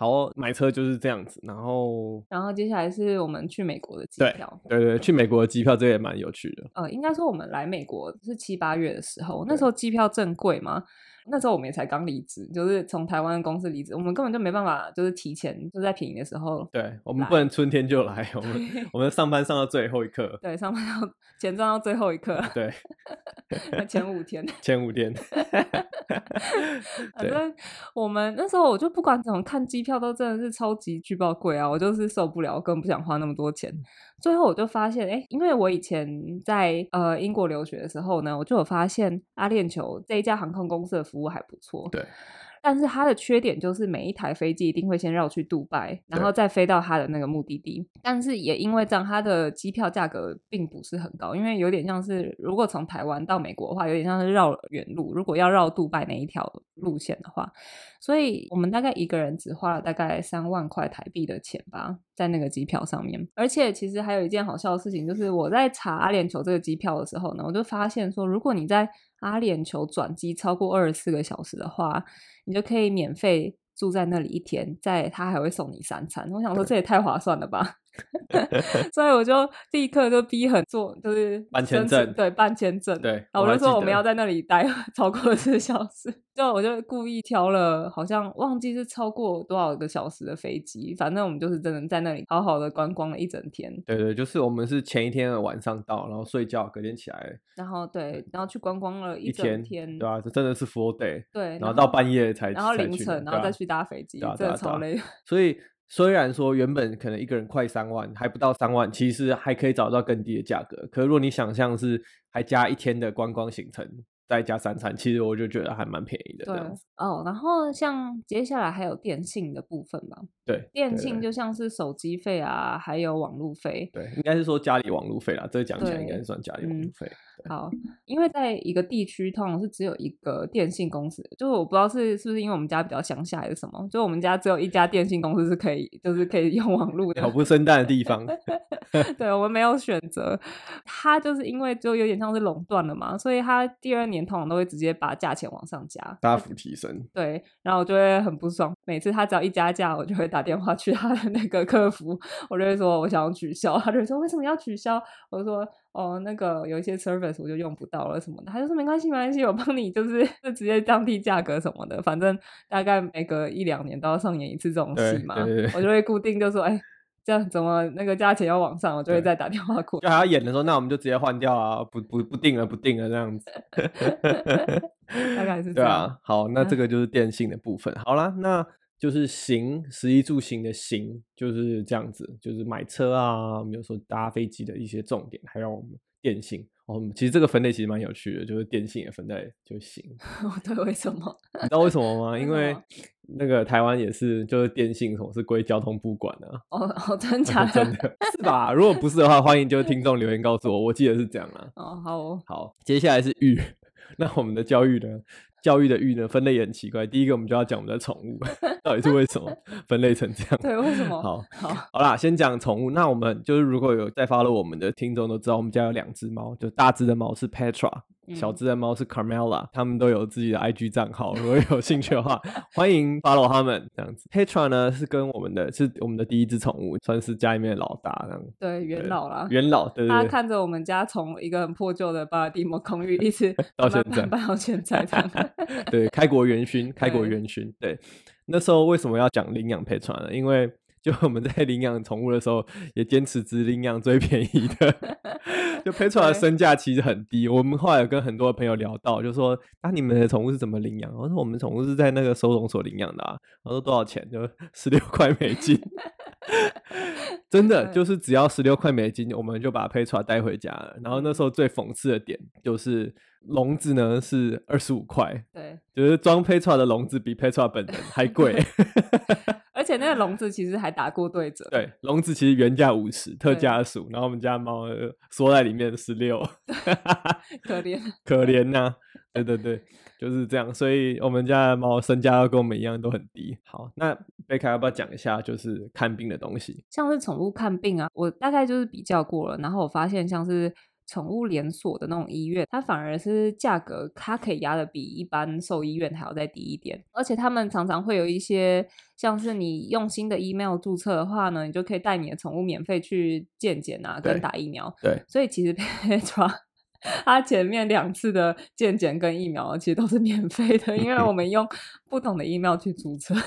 好，买车就是这样子，然后然后接下来是我们去美国的机票，对对对，去美国的机票这个也蛮有趣的。呃，应该说我们来美国是七八月的时候，那时候机票正贵嘛。那时候我们也才刚离职，就是从台湾公司离职，我们根本就没办法，就是提前就在便宜的时候。对，我们不能春天就来，我们我们上班上到最后一刻。对，上班到钱赚到最后一刻。对，前五天。前五天。反正我们那时候我就不管怎么看机票都真的是超级巨爆贵啊，我就是受不了，我根本不想花那么多钱。最后我就发现，哎，因为我以前在呃英国留学的时候呢，我就有发现阿联酋这一家航空公司的服务还不错。对。但是它的缺点就是每一台飞机一定会先绕去杜拜，然后再飞到它的那个目的地。但是也因为这样，它的机票价格并不是很高，因为有点像是如果从台湾到美国的话，有点像是绕远路。如果要绕杜拜那一条路线的话，所以我们大概一个人只花了大概三万块台币的钱吧，在那个机票上面。而且其实还有一件好笑的事情，就是我在查阿联酋这个机票的时候呢，我就发现说，如果你在阿联酋转机超过二十四个小时的话，你就可以免费住在那里一天，在他还会送你三餐。我想说，这也太划算了吧！所以我就立刻就逼很做，就是办签证，对，办签证，对。然后我就说我们要在那里待 超过四小时，就我就故意挑了，好像忘记是超过多少个小时的飞机，反正我们就是真的在那里好好的观光了一整天。对对，就是我们是前一天的晚上到，然后睡觉，隔天起来，然后对，然后去观光了一整天，天对啊，这真的是 full day，对，然后到半夜才，然后凌晨，然后再去搭飞机，真的超累。所以。虽然说原本可能一个人快三万，还不到三万，其实还可以找到更低的价格。可是如果你想象是还加一天的观光行程，再加三餐，其实我就觉得还蛮便宜的。对哦，然后像接下来还有电信的部分吧。对，电信就像是手机费啊，还有网路费。对，应该是说家里网路费啦，这个讲起来应该是算家里网路费。好，因为在一个地区通常是只有一个电信公司，就是我不知道是是不是因为我们家比较乡下还是什么，就我们家只有一家电信公司是可以，就是可以用网络的。好不生蛋的地方。对，我们没有选择，他就是因为就有点像是垄断了嘛，所以他第二年通常都会直接把价钱往上加，大幅提升。对，然后我就会很不爽，每次他只要一加价，我就会打电话去他的那个客服，我就会说我想要取消，他就说为什么要取消？我就说。哦，那个有一些 service 我就用不到了什么的，他就说没关系，没关系，我帮你就是 就直接降低价格什么的，反正大概每隔一两年都要上演一次这种戏嘛，我就会固定就说，哎，这样怎么那个价钱要往上，我就会再打电话过。就还要演的时候，那我们就直接换掉啊，不不不定了，不定了这样子。大概是这样。对啊，好，那这个就是电信的部分。好啦，那。就是行，食衣住行的行就是这样子，就是买车啊，比如说搭飞机的一些重点，还有我们电信哦。其实这个分类其实蛮有趣的，就是电信也分在就行。对，为什么？你知道为什么吗？因为 那个台湾也是，就是电信什么是归交通部管的。哦哦，真 假的？真的是吧？如果不是的话，欢迎就是听众留言告诉我。我记得是这样啊。哦，好哦，好，接下来是育，那我们的教育呢？教育的育呢，分类也很奇怪。第一个，我们就要讲我们的宠物，到底是为什么 分类成这样？对，为什么？好，好，好啦，先讲宠物。那我们就是如果有在 follow 我们的听众都知道，我们家有两只猫，就大只的猫是 Petra。小只的猫是 Carmela，他们都有自己的 IG 账号，如果有兴趣的话，欢迎 follow 他们这样子。Petra 呢是跟我们的是我们的第一只宠物，算是家里面的老大这样。对，元老啦，元老。对对对。他看着我们家从一个很破旧的巴尔的摩公寓一直到现在，搬到现在这样。对，开国元勋，开国元勋。对，那时候为什么要讲领养 Petra 呢？因为就我们在 领养宠物的时候，也坚持只领养最便宜的。就 Petra 的身价其实很低。我们后来有跟很多朋友聊到，就说：“那、啊、你们的宠物是怎么领养？”我说：“我们宠物是在那个收容所领养的啊。”我说：“多少钱？”就十六块美金。真的就是只要十六块美金，我们就把 Petra 带回家了。然后那时候最讽刺的点就是笼子呢是二十五块，对，就是装 Petra 的笼子比 Petra 本人还贵。而且那个笼子其实还打过对折，对，笼子其实原价五十，特价十五，然后我们家猫缩在里面十六，可怜可怜呐、啊，对对对，就是这样，所以我们家的猫身价跟我们一样都很低。好，那贝卡要不要讲一下就是看病的东西？像是宠物看病啊，我大概就是比较过了，然后我发现像是。宠物连锁的那种医院，它反而是价格，它可以压的比一般兽医院还要再低一点，而且他们常常会有一些，像是你用新的 email 注册的话呢，你就可以带你的宠物免费去健检啊，跟打疫苗。对，所以其实 Petra 它前面两次的健检跟疫苗其实都是免费的，因为我们用不同的 email 去注册。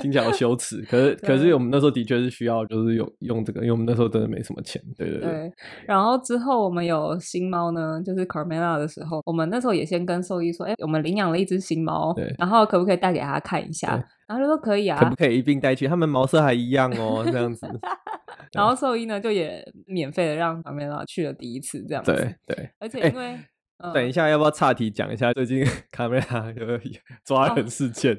听起来好羞耻，可是可是我们那时候的确是需要，就是用用这个，因为我们那时候真的没什么钱。对对对。对，然后之后我们有新猫呢，就是 Carmela 的时候，我们那时候也先跟兽医说，哎，我们领养了一只新猫，然后可不可以带给他看一下？然后就说可以啊，可不可以一并带去？他们毛色还一样哦，这样子。然后兽医呢，就也免费的让卡梅拉去了第一次，这样子。对对。而且因为、欸嗯，等一下要不要岔题讲一下最近 卡梅拉有抓人事件？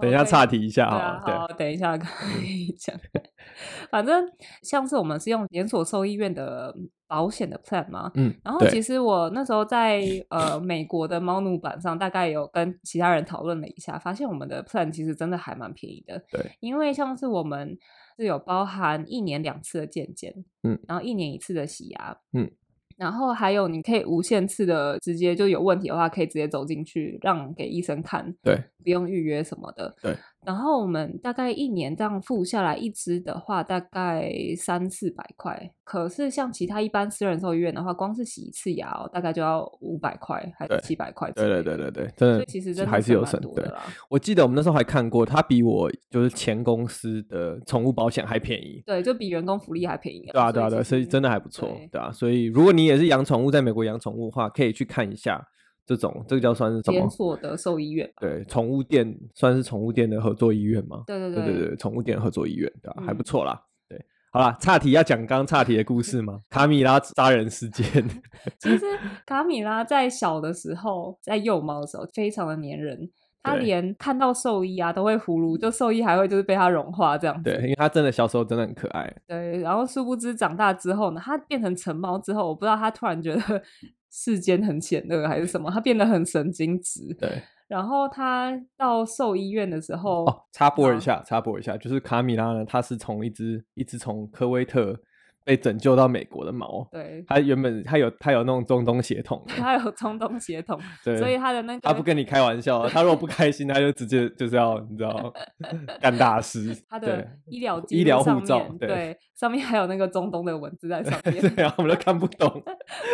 等一下岔题一下啊。好，等一下可以讲。反正像是我们是用连锁兽医院的保险的 plan 嘛，嗯。然后其实我那时候在呃美国的猫奴版上，大概有跟其他人讨论了一下，发现我们的 plan 其实真的还蛮便宜的。对。因为像是我们。是有包含一年两次的健检，嗯，然后一年一次的洗牙，嗯，然后还有你可以无限次的直接就有问题的话，可以直接走进去让给医生看，对，不用预约什么的，对。然后我们大概一年这样付下来，一支的话大概三四百块。可是像其他一般私人兽医院的话，光是洗一次牙哦，大概就要五百块还是七百块？对对对对对，真的，其实真的还是有省的啦。我记得我们那时候还看过，它比我就是前公司的宠物保险还便宜。对，就比员工福利还便宜。对啊对啊对，所以真的还不错，对，对啊。所以如果你也是养宠物，在美国养宠物的话，可以去看一下。这种这个叫算是什么？连锁的兽医院。对，宠物店算是宠物店的合作医院吗？对对对对对，宠物店合作医院，对吧？还不错啦。对，好啦，岔题要讲刚刚岔题的故事吗？卡米拉杀人事件。其实卡米拉在小的时候，在幼猫的时候，非常的粘人。他连看到兽医啊都会呼噜，就兽医还会就是被他融化这样子。对，因为他真的小时候真的很可爱。对，然后殊不知长大之后呢，他变成成猫之后，我不知道他突然觉得。世间很险恶还是什么？他变得很神经质。对，然后他到兽医院的时候，哦，插播一下，插播一下，就是卡米拉呢，他是从一只一只从科威特被拯救到美国的猫。对，它原本它有它有那种中东血统，它有中东血统，对，所以它的那个它不跟你开玩笑，他如果不开心，他就直接就是要你知道干大事。他的医疗医疗护照，对，上面还有那个中东的文字在上 面，对啊，我们都看不懂。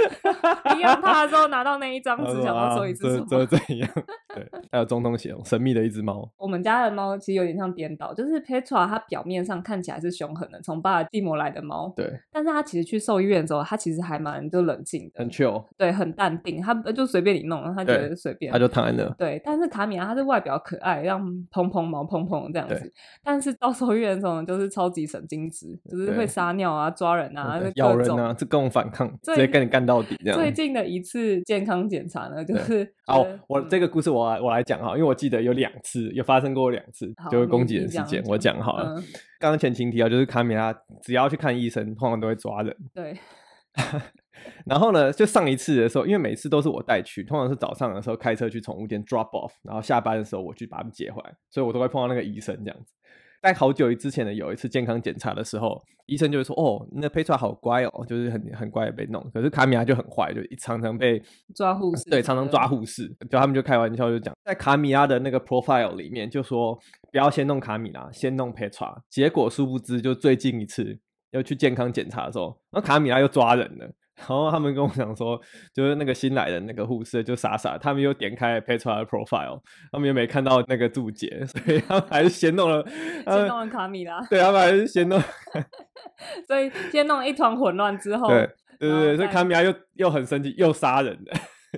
你用它的时候拿到那一张纸，想要说一次什么？这怎样？对，还有中东血统，神秘的一只猫。我们家的猫其实有点像颠倒，就是 Petra，它表面上看起来是凶狠的，从巴尔的摩来的猫。对，但是他其实去兽医院之后，他其实还蛮就冷静的，很 chill，对，很淡定，他就随便你弄，他觉得随便，他就躺在那。对，但是卡米拉他是外表可爱，让蓬蓬毛蓬蓬这样子，但是到兽医院的时候就是超级神经质，就是会撒尿啊、抓人啊、咬人啊，这各种反抗，直接跟你干到底这样。最近的一次健康检查呢，就是好，我这个故事我来我来讲哈，因为我记得有两次，有发生过两次，就是攻击人事件，我讲好了。刚刚前情提到，就是卡米拉只要去看医生，通常都会抓人。对。然后呢，就上一次的时候，因为每次都是我带去，通常是早上的时候开车去宠物店 drop off，然后下班的时候我去把他们接回来，所以我都会碰到那个医生这样子。在好久之前的有一次健康检查的时候，医生就会说：“哦，那 Petra 好乖哦，就是很很乖的被弄。”可是卡米拉就很坏，就常常被抓护士。对，常常抓护士。就他们就开玩笑就讲，在卡米拉的那个 profile 里面就说不要先弄卡米拉，先弄 Petra。结果殊不知，就最近一次要去健康检查的时候，那卡米拉又抓人了。然后他们跟我讲说，就是那个新来的那个护士就傻傻，他们又点开 Petra 的 profile，他们又没看到那个注解，所以他们还是先弄了，先弄了卡米拉。对，他们还是先弄，所以先弄了一团混乱之后，对对对对，所以卡米拉又又很生气，又杀人的，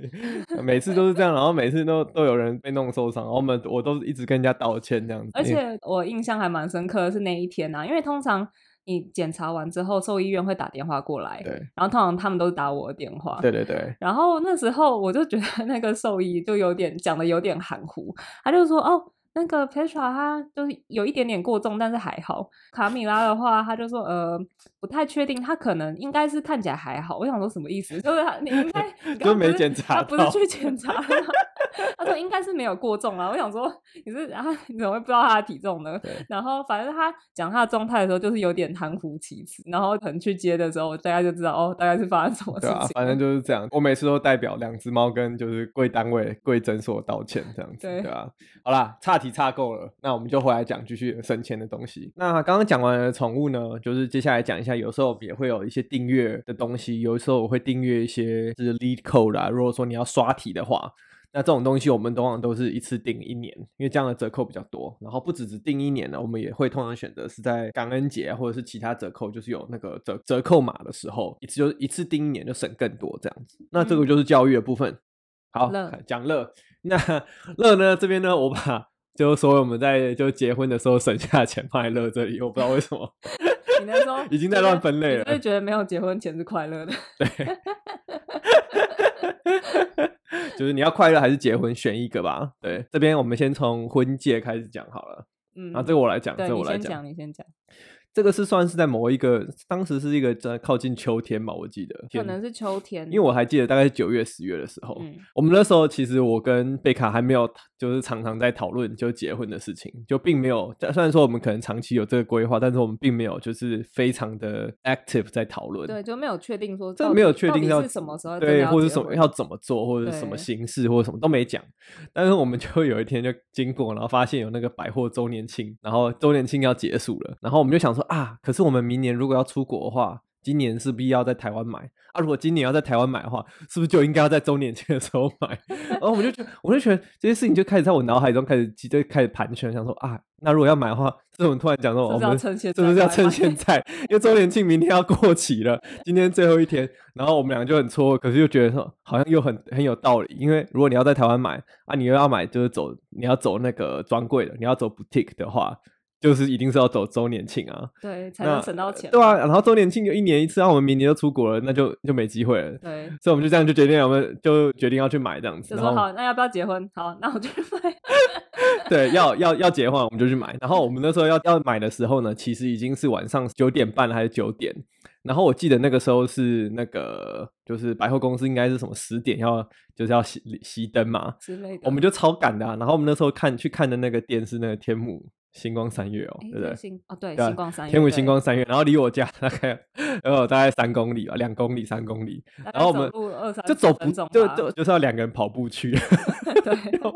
每次都是这样，然后每次都都有人被弄受伤，然后我们我都一直跟人家道歉这样子。而且我印象还蛮深刻的是那一天啊，因为通常。你检查完之后，兽医院会打电话过来，对，然后通常他们都是打我的电话，对对对。然后那时候我就觉得那个兽医就有点讲的有点含糊，他就说哦。那个 Petra 她就是有一点点过重，但是还好。卡米拉的话，他就说呃不太确定，他可能应该是看起来还好。我想说什么意思？就是他你应该就没检查，他不是去检查吗？他说应该是没有过重啊。我想说你是然后你怎么会不知道他的体重呢？然后反正他讲他的状态的时候，就是有点含糊其辞。然后可能去接的时候，大家就知道哦，大概是发生什么事情。反正就是这样。我每次都代表两只猫跟就是贵单位、贵诊所道歉这样子，对，对啊。好啦，差。题差够了，那我们就回来讲继续省钱的东西。那刚刚讲完了宠物呢，就是接下来讲一下，有时候也会有一些订阅的东西。有时候我会订阅一些就是 lead code 啦。如果说你要刷题的话，那这种东西我们通常都是一次订一年，因为这样的折扣比较多。然后不只只订一年呢，我们也会通常选择是在感恩节或者是其他折扣，就是有那个折折扣码的时候，一次就一次订一年就省更多这样子。那这个就是教育的部分。嗯、好，讲乐。那乐呢这边呢，我把。就说我们在就结婚的时候省下的钱放在乐这里，我不知道为什么。你那时候已经在乱分类了，所以觉得没有结婚前是快乐的。对，就是你要快乐还是结婚，选一个吧。对，这边我们先从婚戒开始讲好了。嗯，啊，这个我来讲，这个我来讲，你先讲。这个是算是在某一个，当时是一个在靠近秋天嘛，我记得可能是秋天，因为我还记得大概是九月、十月的时候，嗯，我们那时候其实我跟贝卡还没有，就是常常在讨论就结婚的事情，就并没有。虽然说我们可能长期有这个规划，但是我们并没有就是非常的 active 在讨论，对，就没有确定说这没有确定要是什么时候，对，或者什么要怎么做，或者什么形式，或者什么都没讲。但是我们就有一天就经过，然后发现有那个百货周年庆，然后周年庆要结束了，然后我们就想说啊，可是我们。明年如果要出国的话，今年是不是要在台湾买啊？如果今年要在台湾买的话，是不是就应该要在周年庆的时候买？然后我们就觉得，我就觉得这些事情就开始在我脑海中开始就开始盘旋，想说啊，那如果要买的话，这种突然讲说，我们是不是要趁现在？因为周年庆明天要过期了，今天最后一天，然后我们两个就很戳，可是又觉得说好像又很很有道理，因为如果你要在台湾买啊，你又要买就是走你要走那个专柜的，你要走 boutique 的话。就是一定是要走周年庆啊，对，才能省到钱。对啊，然后周年庆就一年一次，然后我们明年就出国了，那就就没机会了。对，所以我们就这样就决定，我们就决定要去买这样子。就说好，那要不要结婚？好，那我就去买。对，要要要结婚，我们就去买。然后我们那时候要要买的时候呢，其实已经是晚上九点半还是九点。然后我记得那个时候是那个，就是百货公司应该是什么十点要就是要熄熄灯嘛之类的，我们就超赶的啊。然后我们那时候看去看的那个店是那个天母星光三月哦，对不对？哦，对，星光三月，天母星光三月，然后离我家大概然后大概三公里吧，两公里、三公里，然后我们就走不就就就是要两个人跑步去，对，要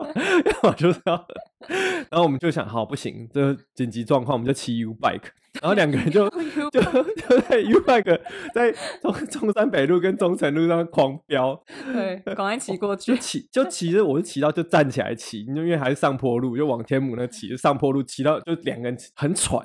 么就是要，然后我们就想，好不行，这紧急状况，我们就骑 U bike。然后两个人就 就就在 U bike 在中中山北路跟中城路上狂飙，对，赶快骑过去，就骑就骑着，我就骑到就站起来骑，因为还是上坡路，就往天母那骑，上坡路骑到就两个人很喘，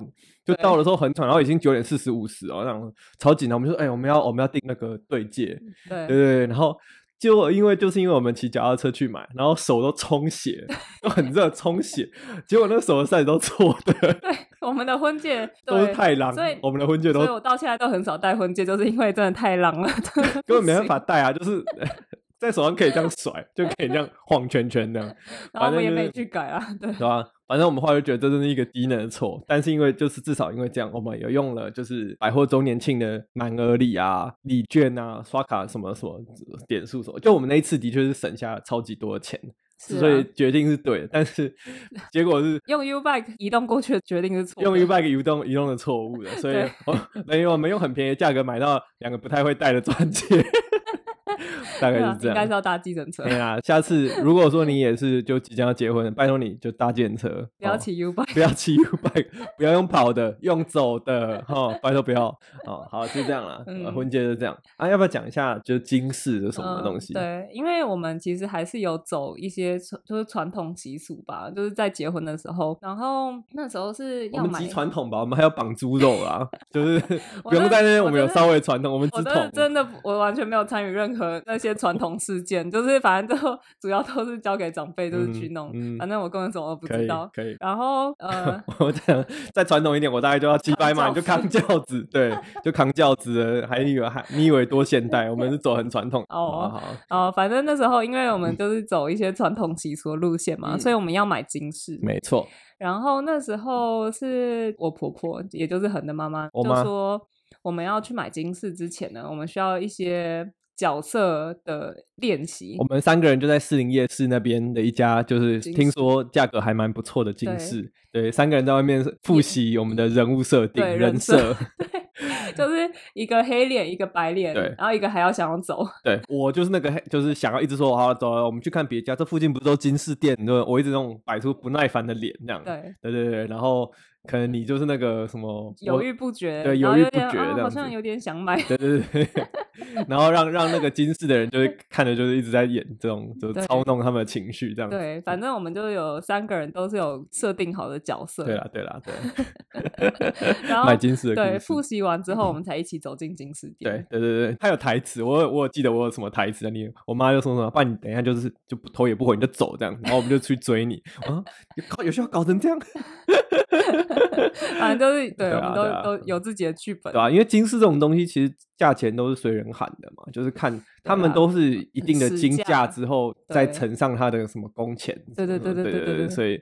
就到的时候很喘，然后已经九点四十五十哦，那种超紧张，我们就说，哎，我们要我们要订那个对戒，对对对，然后。结果因为就是因为我们骑脚踏车去买，然后手都充血，都很热，充血。结果那个手的 size 都错的。对，我们的婚戒都是太浪，所以我们的婚戒都。所以我到现在都很少戴婚戒，就是因为真的太浪了，根本没办法戴啊，就是。在手上可以这样甩，就可以这样晃圈圈的，然后我们也没去改啊，对，对吧？反正我们后来就觉得这真是一个低能的错，但是因为就是至少因为这样，我们有用了就是百货周年庆的满额礼啊、礼券啊、刷卡什么什么点数什么，就我们那一次的确是省下了超级多的钱，是啊、所以决定是对的。但是 结果是用 U bike 移动过去的决定是错的，用 U bike 移动移动的错误的，所以我 没有我们用很便宜的价格买到两个不太会戴的钻戒。大概是这样，应该是要搭计程车。对啊，下次如果说你也是就即将要结婚，拜托你就搭计程车，不要骑 U bike，不要骑 U bike，不要用跑的，用走的，哈，拜托不要。哦，好，就这样了，婚戒就这样啊。要不要讲一下就是金饰的什么东西？对，因为我们其实还是有走一些就是传统习俗吧，就是在结婚的时候，然后那时候是要买我们极传统吧，我们还要绑猪肉啦，就是 不用在那边，我们有稍微传统，我们只统真的我完全没有参与任何那些。传统事件就是，反正就主要都是交给长辈，就是去弄。嗯嗯、反正我根本什么都不知道。可以。可以然后呃，我讲再传统一点，我大概就要七百码，你就 扛轿子，对，就扛轿子。还以为还你以为多现代？我们是走很传统。哦，好哦，反正那时候因为我们就是走一些传统习俗的路线嘛，嗯、所以我们要买金饰。没错。然后那时候是我婆婆，也就是恒的妈妈就说我们要去买金饰之前呢，我们需要一些。角色的练习，我们三个人就在士林夜市那边的一家，就是听说价格还蛮不错的金饰。对，三个人在外面复习我们的人物设定、人设。对，就是一个黑脸，一个白脸，对，然后一个还要想要走。对，我就是那个黑，就是想要一直说我好走，我们去看别家，这附近不是都金饰店？对，我一直那种摆出不耐烦的脸，这样。对，对对对，然后。可能你就是那个什么犹豫不决，对，犹豫不决，好像有点想买，对对对，然后让让那个金饰的人就是 看着就是一直在演这种，就操弄他们的情绪这样。对，反正我们就有三个人都是有设定好的角色。对啦，对啦，对。然后买金饰的，对，复习完之后我们才一起走进金饰店。对对对对，他有台词，我我记得我有什么台词啊？你我妈就说什么，不然你等一下就是就头也不回你就走这样，然后我们就去追你啊，有有需要搞成这样？反正就是对，我们都、啊、都有自己的剧本，对啊，因为金饰这种东西，其实价钱都是随人喊的嘛，就是看他们都是一定的金价之后，再乘上他的什么工钱，对对对对对对对，所以。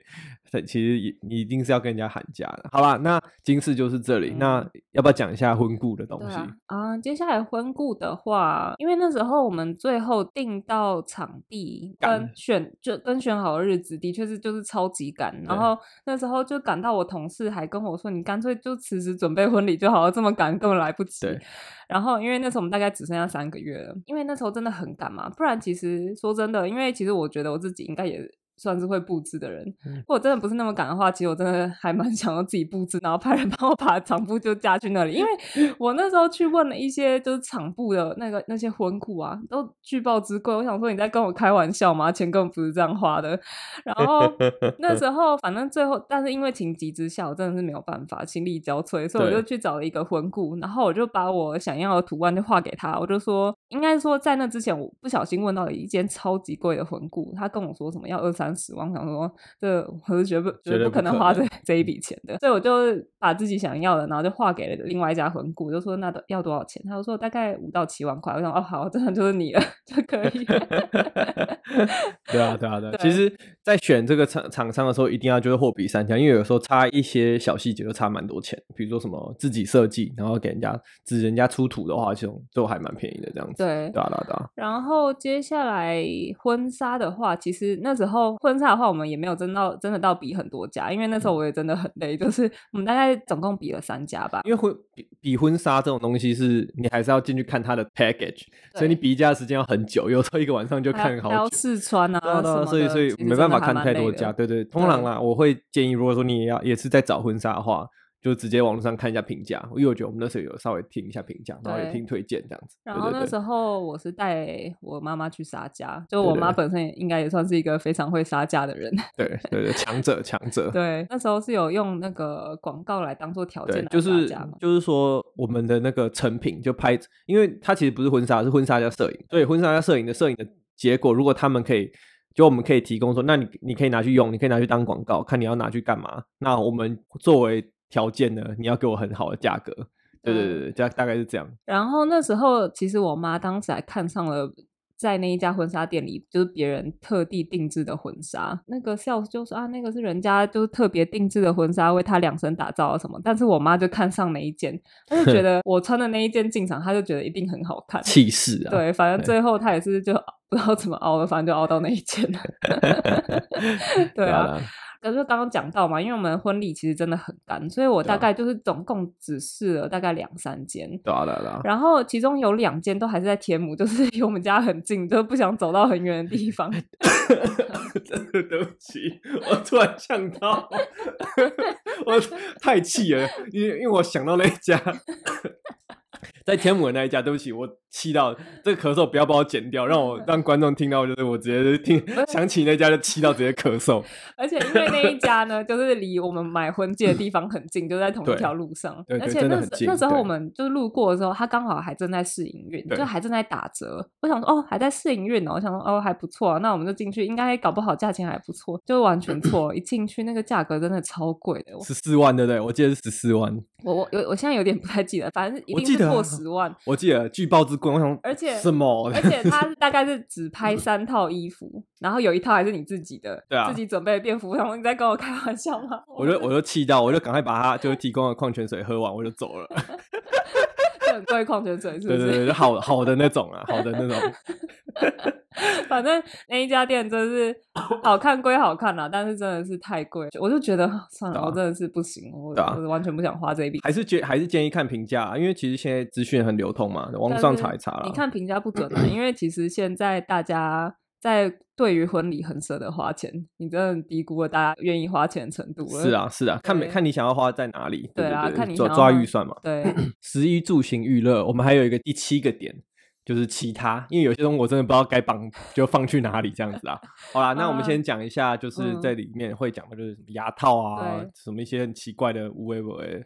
其实也你一定是要跟人家喊价的，好吧？那金饰就是这里，嗯、那要不要讲一下婚故的东西啊，啊？接下来婚故的话，因为那时候我们最后定到场地跟选就跟选好的日子，的确是就是超级赶。然后那时候就赶到我同事还跟我说：“你干脆就辞职准备婚礼就好了，这么赶根本来不及。对”然后因为那时候我们大概只剩下三个月了，因为那时候真的很赶嘛。不然其实说真的，因为其实我觉得我自己应该也。算是会布置的人，如果真的不是那么赶的话，其实我真的还蛮想要自己布置，然后派人帮我把场布就架去那里。因为我那时候去问了一些就是场布的那个那些婚裤啊，都巨爆之贵。我想说你在跟我开玩笑吗？钱根本不是这样花的。然后那时候 反正最后，但是因为情急之下，我真的是没有办法，心力交瘁，所以我就去找了一个婚裤，然后我就把我想要的图案就画给他。我就说，应该说在那之前，我不小心问到了一间超级贵的魂骨，他跟我说什么要二三。十万，想说这我是绝不绝对不可能花这这一笔钱的，所以我就把自己想要的，然后就画给了另外一家魂骨，就说那要多少钱？他就说大概五到七万块。我想哦好，这样就是你了 就可以。对啊，对啊，对。其实，在选这个厂厂商的时候，一定要就是货比三家，因为有时候差一些小细节就差蛮多钱。比如说什么自己设计，然后给人家指人家出图的话，这种就还蛮便宜的这样子。对，对啊，对。然后接下来婚纱的话，其实那时候婚纱的话，我们也没有真到真的到比很多家，因为那时候我也真的很累，就是我们大概总共比了三家吧。因为婚比比婚纱这种东西，是你还是要进去看它的 package，所以你比价的时间要很久，有时候一个晚上就看好久。要试穿啊，对啊，对啊，所以所以没办法看太多家，对对。通常啦，我会建议，如果说你也要也是在找婚纱的话。就直接网络上看一下评价，因为我觉得我们那时候有稍微听一下评价，然后也听推荐这样子。然后那时候我是带我妈妈去杀价，就我妈本身也应该也算是一个非常会杀价的人。对对对，强者强者。对，那时候是有用那个广告来当做条件就是就是说我们的那个成品就拍，因为它其实不是婚纱，是婚纱加摄影。所以婚纱加摄影的摄影的结果，如果他们可以，就我们可以提供说，那你你可以拿去用，你可以拿去当广告，看你要拿去干嘛。那我们作为条件呢？你要给我很好的价格，对对对，大、概是这样。然后那时候，其实我妈当时还看上了在那一家婚纱店里，就是别人特地定制的婚纱。那个 sales 就说啊，那个是人家就是特别定制的婚纱，为她量身打造了什么。但是我妈就看上那一件，她就觉得我穿的那一件进场，她就觉得一定很好看，气势啊。对，反正最后她也是就 不知道怎么熬了，反正就熬到那一件了。对啊。可是刚刚讲到嘛，因为我们婚礼其实真的很赶，所以我大概就是总共只试了大概两三间。对啊，对啊。然后其中有两间都还是在天母，就是离我们家很近，就不想走到很远的地方。真的对不起，我突然想到，我太气了，因为因为我想到那一家。在天母的那一家，对不起，我气到这个咳嗽，不要把我剪掉，让我让观众听到，就是我直接听想起那家就气到直接咳嗽。而且因为那一家呢，就是离我们买婚戒的地方很近，就在同一条路上。对，而且那那时候我们就路过的时候，他刚好还正在试营运，就还正在打折。我想说，哦，还在试营运呢，我想说，哦，还不错啊，那我们就进去，应该搞不好价钱还不错，就完全 错。一进去那个价格真的超贵的，十四万对不对？我记得是十四万。我我有我现在有点不太记得，反正一定是过十万。我记得巨爆之贵，我想，而且什么？而且他大概是只拍三套衣服，然后有一套还是你自己的，对啊，自己准备的便服。然后你在跟我开玩笑吗？我就我就气到，我就赶快把他就是提供的矿泉水喝完，我就走了。很贵矿泉水是不是？对对对，好好的那种啊，好的那种。反正那一家店真是好看归好看啦，但是真的是太贵，我就觉得 算了，啊、我真的是不行，我我完全不想花这一笔。还是建还是建议看评价，因为其实现在资讯很流通嘛，网上查一查啦。你看评价不准啊，因为其实现在大家在对于婚礼很舍得花钱，你真的很低估了大家愿意花钱的程度了。是啊是啊，看看你想要花在哪里，对，对，对，对啊，看你抓抓预算嘛。对，食衣住行娱乐，我们还有一个第七个点。就是其他，因为有些东西我真的不知道该绑就放去哪里这样子啊。好啦，那我们先讲一下，就是在里面会讲的就是什么牙套啊，什么一些很奇怪的无为不为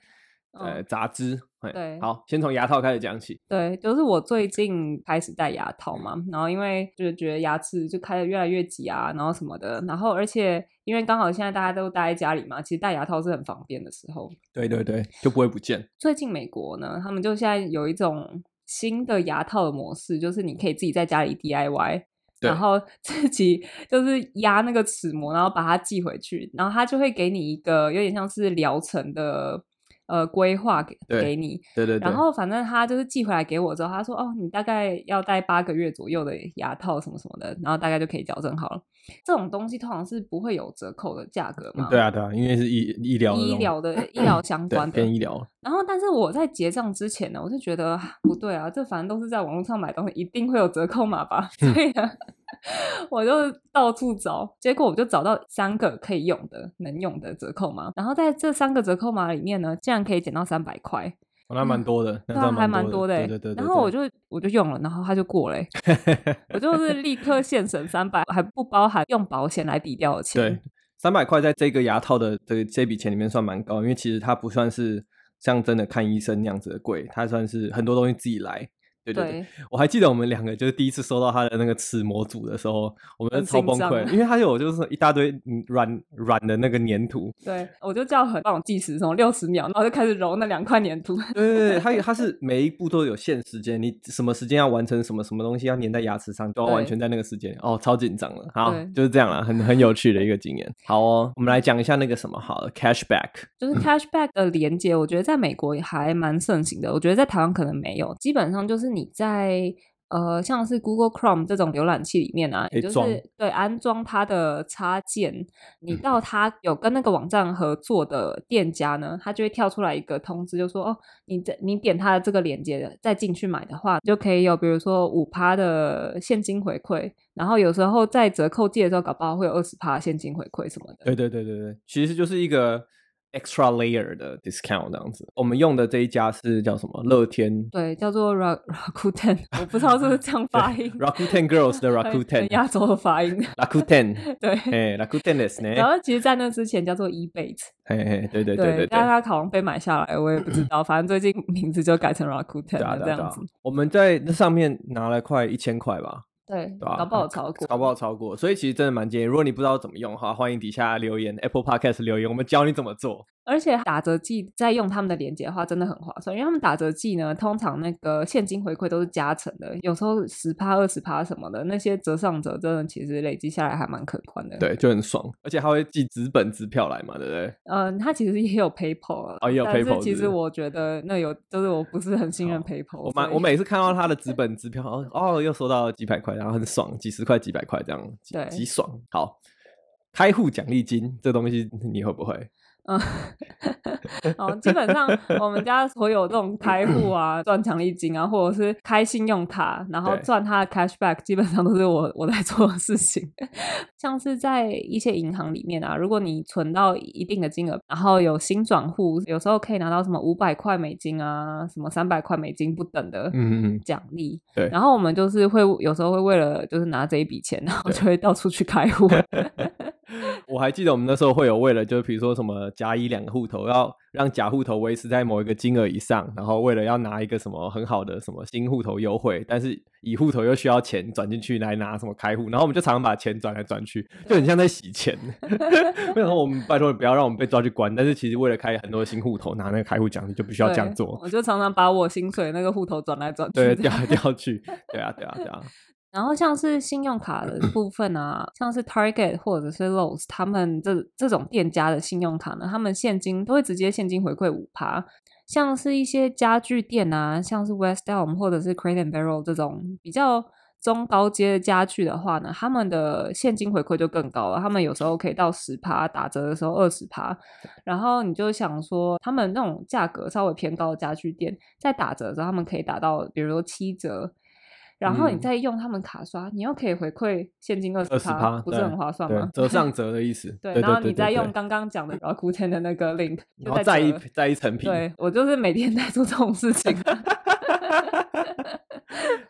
呃杂志。对，好，先从牙套开始讲起。对，就是我最近开始戴牙套嘛，然后因为就是觉得牙齿就开得越来越挤啊，然后什么的，然后而且因为刚好现在大家都待在家里嘛，其实戴牙套是很方便的时候。对对对，就不会不见。最近美国呢，他们就现在有一种。新的牙套的模式就是你可以自己在家里 DIY，然后 自己就是压那个齿模，然后把它寄回去，然后它就会给你一个有点像是疗程的。呃，规划给给你，对对对，然后反正他就是寄回来给我之后，他说哦，你大概要戴八个月左右的牙套什么什么的，然后大概就可以矫正好了。这种东西通常是不会有折扣的价格嘛？对啊对啊，因为是医医疗医疗的医疗相关的偏医疗。然后，但是我在结账之前呢，我就觉得不对啊，这反正都是在网络上买东西，一定会有折扣码吧？所以呢。我就到处找，结果我就找到三个可以用的、能用的折扣码。然后在这三个折扣码里面呢，竟然可以减到三百块，那还蛮多的，对啊，还蛮多的。对对对。然后我就我就用了，然后它就过了，我就是立刻现省三百，还不包含用保险来抵掉的钱。对，三百块在这个牙套的这这笔钱里面算蛮高，因为其实它不算是像真的看医生那样子的贵，它算是很多东西自己来。对对对，我还记得我们两个就是第一次收到他的那个齿模组的时候，我们超崩溃，因为他有就是一大堆软软的那个粘土。对，我就叫很帮我计时，从六十秒，然后就开始揉那两块粘土。对对对，他他是 每一步都有限时间，你什么时间要完成什么什么东西要粘在牙齿上，都要完全在那个时间。哦，超紧张了。好，就是这样了，很很有趣的一个经验。好哦，我们来讲一下那个什么好了，cashback，就是 cashback 的连接，我觉得在美国也还蛮盛行的。我觉得在台湾可能没有，基本上就是。你在呃，像是 Google Chrome 这种浏览器里面啊，也就是对安装它的插件，你到它有跟那个网站合作的店家呢，它就会跳出来一个通知，就说哦，你这你点它的这个链接再进去买的话，就可以有比如说五趴的现金回馈，然后有时候在折扣季的时候，搞不好会有二十趴现金回馈什么的。对对对对对，其实就是一个。Extra layer 的 discount 这样子，我们用的这一家是叫什么？乐天，对，叫做 Rakuten，我不知道是不是这样 发音。Rakuten Girls 的 Rakuten，亚洲的发音。Rakuten，对，哎，Rakuten 的呢。然后其实，在那之前叫做 Ebates，嘿嘿，对对对对。但是他好像被买下来，我也不知道。反正最近名字就改成 Rakuten 了，这样子。我们在那上面拿了快一千块吧。对，对吧？搞不好超过，搞不好超过。所以其实真的蛮建议，如果你不知道怎么用的话，欢迎底下留言，Apple Podcast 留言，我们教你怎么做。而且打折季再用他们的链接的话，真的很划算，因为他们打折季呢，通常那个现金回馈都是加成的，有时候十趴、二十趴什么的，那些折上折真的其实累积下来还蛮可观的。对，就很爽，而且他会寄纸本支票来嘛，对不对？嗯，他其实也有 PayPal，哦，也有 PayPal，其实我觉得那有，就是我不是很信任 PayPal。我每我每次看到他的纸本支票，哦哦，又收到了几百块，然后很爽，几十块、几百块这样，对，极爽。好，开户奖励金这东西你会不会？嗯，哦，基本上我们家所有这种开户啊、赚奖励金啊，或者是开信用卡，然后赚它的 cashback，基本上都是我我在做的事情。像是在一些银行里面啊，如果你存到一定的金额，然后有新转户，有时候可以拿到什么五百块美金啊，什么三百块美金不等的奖励。对，然后我们就是会有时候会为了就是拿这一笔钱，然后就会到处去开户。我还记得我们那时候会有为了，就是比如说什么甲乙两个户头，要让甲户头维持在某一个金额以上，然后为了要拿一个什么很好的什么新户头优惠，但是乙户头又需要钱转进去来拿什么开户，然后我们就常常把钱转来转去，就很像在洗钱。然后我们拜托你不要让我们被抓去关，但是其实为了开很多新户头拿那个开户奖励，就必须要这样做。我就常常把我薪水那个户头转来转去，对，调来调去，对啊，对啊，对啊。然后像是信用卡的部分啊，像是 Target 或者是 Lowe's，他们这这种店家的信用卡呢，他们现金都会直接现金回馈五趴。像是一些家具店啊，像是 West Elm 或者是 Crate and Barrel 这种比较中高阶的家具的话呢，他们的现金回馈就更高了。他们有时候可以到十趴，打折的时候二十趴。然后你就想说，他们那种价格稍微偏高的家具店，在打折的时候，他们可以打到比如说七折。然后你再用他们卡刷，你又可以回馈现金二十趴，不是很划算吗？折上 折的意思。对，然后你再用刚刚讲的 Rakuten 的那个 link，然后再一再一层皮。对，我就是每天 在做这种事情。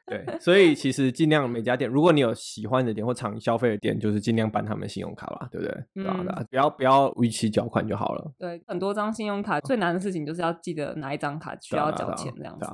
对，所以其实尽量每家店，如果你有喜欢的店或常消费的店，就是尽量办他们信用卡吧，对不对？对啊，不要不要逾期缴款就好了。对，很多张信用卡最难的事情就是要记得哪一张卡需要缴钱这样子。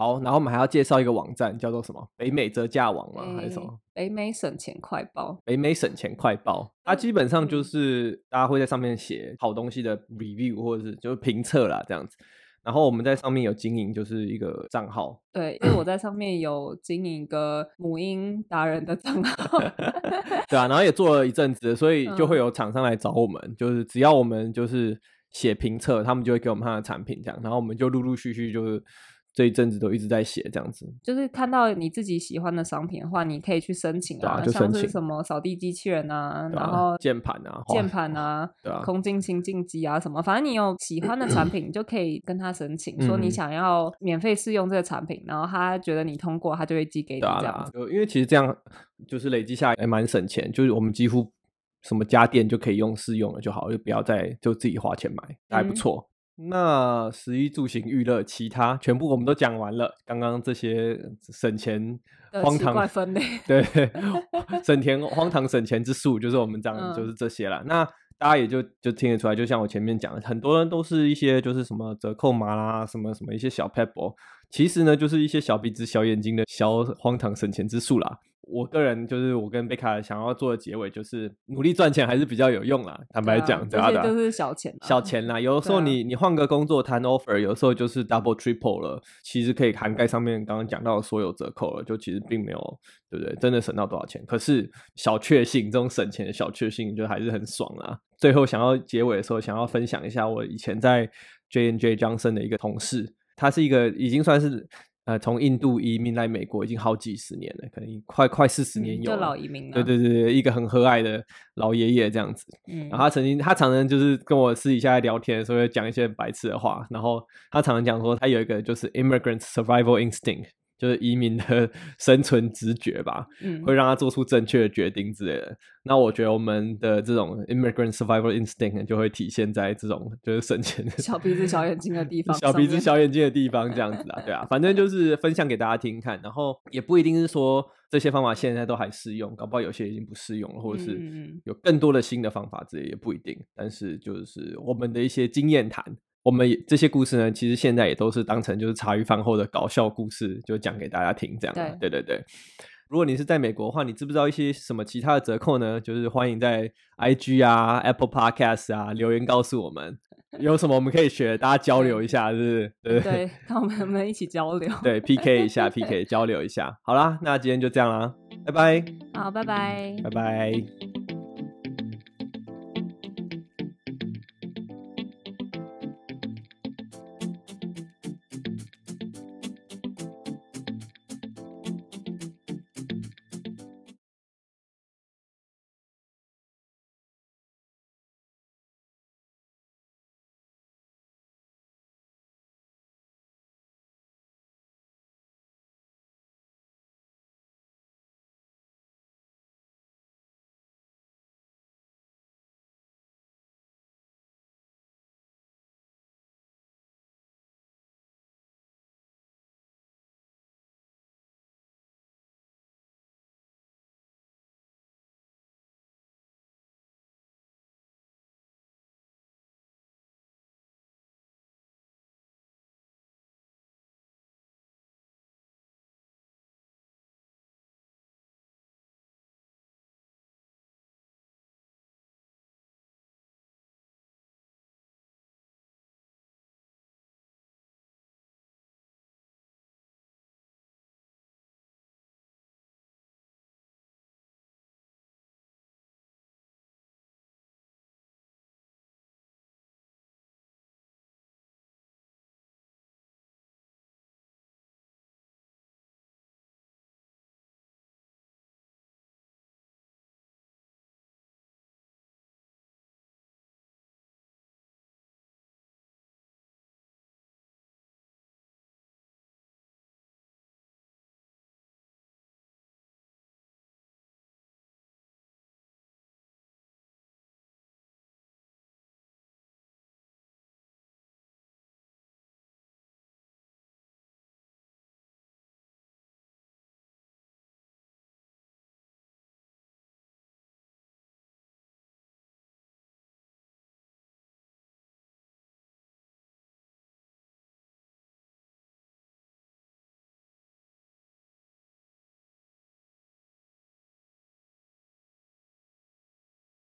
好，然后我们还要介绍一个网站，叫做什么？北美折价网吗？还是什么？北美省钱快报。北美省钱快报，它基本上就是大家会在上面写好东西的 review 或者是就是评测啦，这样子。然后我们在上面有经营，就是一个账号。对，因为我在上面有经营一个母婴达人的账号。对啊，然后也做了一阵子，所以就会有厂商来找我们，嗯、就是只要我们就是写评测，他们就会给我们他的产品这样，然后我们就陆陆续续就是。这一阵子都一直在写这样子，就是看到你自己喜欢的商品的话，你可以去申请啊，像是什么扫地机器人啊，然后键盘啊，键盘啊，空净清净机啊什么，反正你有喜欢的产品，你就可以跟他申请，说你想要免费试用这个产品，然后他觉得你通过，他就会寄给你这样子。因为其实这样就是累积下来还蛮省钱，就是我们几乎什么家电就可以用试用了就好，就不要再就自己花钱买，还不错。那食衣住行娱乐其他全部我们都讲完了。刚刚这些省钱荒唐分类，对，省钱荒唐省钱之术就是我们讲的就是这些了。嗯、那大家也就就听得出来，就像我前面讲的，很多人都是一些就是什么折扣码啦，什么什么一些小 pad，其实呢就是一些小鼻子小眼睛的小荒唐省钱之术啦。我个人就是我跟贝卡想要做的结尾，就是努力赚钱还是比较有用啦。坦白讲，这些都是小钱，小钱啦。有的时候你你换个工作谈 offer，有的时候就是 double triple 了，其实可以涵盖上面刚刚讲到的所有折扣了，就其实并没有，对不对？真的省到多少钱？可是小确幸，这种省钱的小确幸，就还是很爽啦。最后想要结尾的时候，想要分享一下我以前在 J&J Johnson 的一个同事，他是一个已经算是。呃，从印度移民来美国已经好几十年了，可能快快四十年有了。就老移民了。对对对，一个很和蔼的老爷爷这样子。嗯，然后他曾经，他常常就是跟我私底下聊天的时候，会讲一些白痴的话。然后他常常讲说，他有一个就是 immigrant survival instinct。就是移民的 生存直觉吧，嗯，会让他做出正确的决定之类的。那我觉得我们的这种 immigrant survival instinct 就会体现在这种就是 省钱的小鼻子小眼睛的地方，小鼻子小眼睛的地方这样子啊，对啊，反正就是分享给大家听看，然后也不一定是说这些方法现在都还适用，搞不好有些已经不适用了，或者是有更多的新的方法之类也不一定。但是就是我们的一些经验谈。我们这些故事呢，其实现在也都是当成就是茶余饭后的搞笑故事，就讲给大家听这样。对，对对对。如果你是在美国的话，你知不知道一些什么其他的折扣呢？就是欢迎在 IG 啊、Apple Podcast 啊留言告诉我们，有什么我们可以学，大家交流一下，是不是？对对，看我们能不能一起交流。对，PK 一下，PK 交流一下。好啦，那今天就这样啦，拜拜。好，拜拜，拜拜。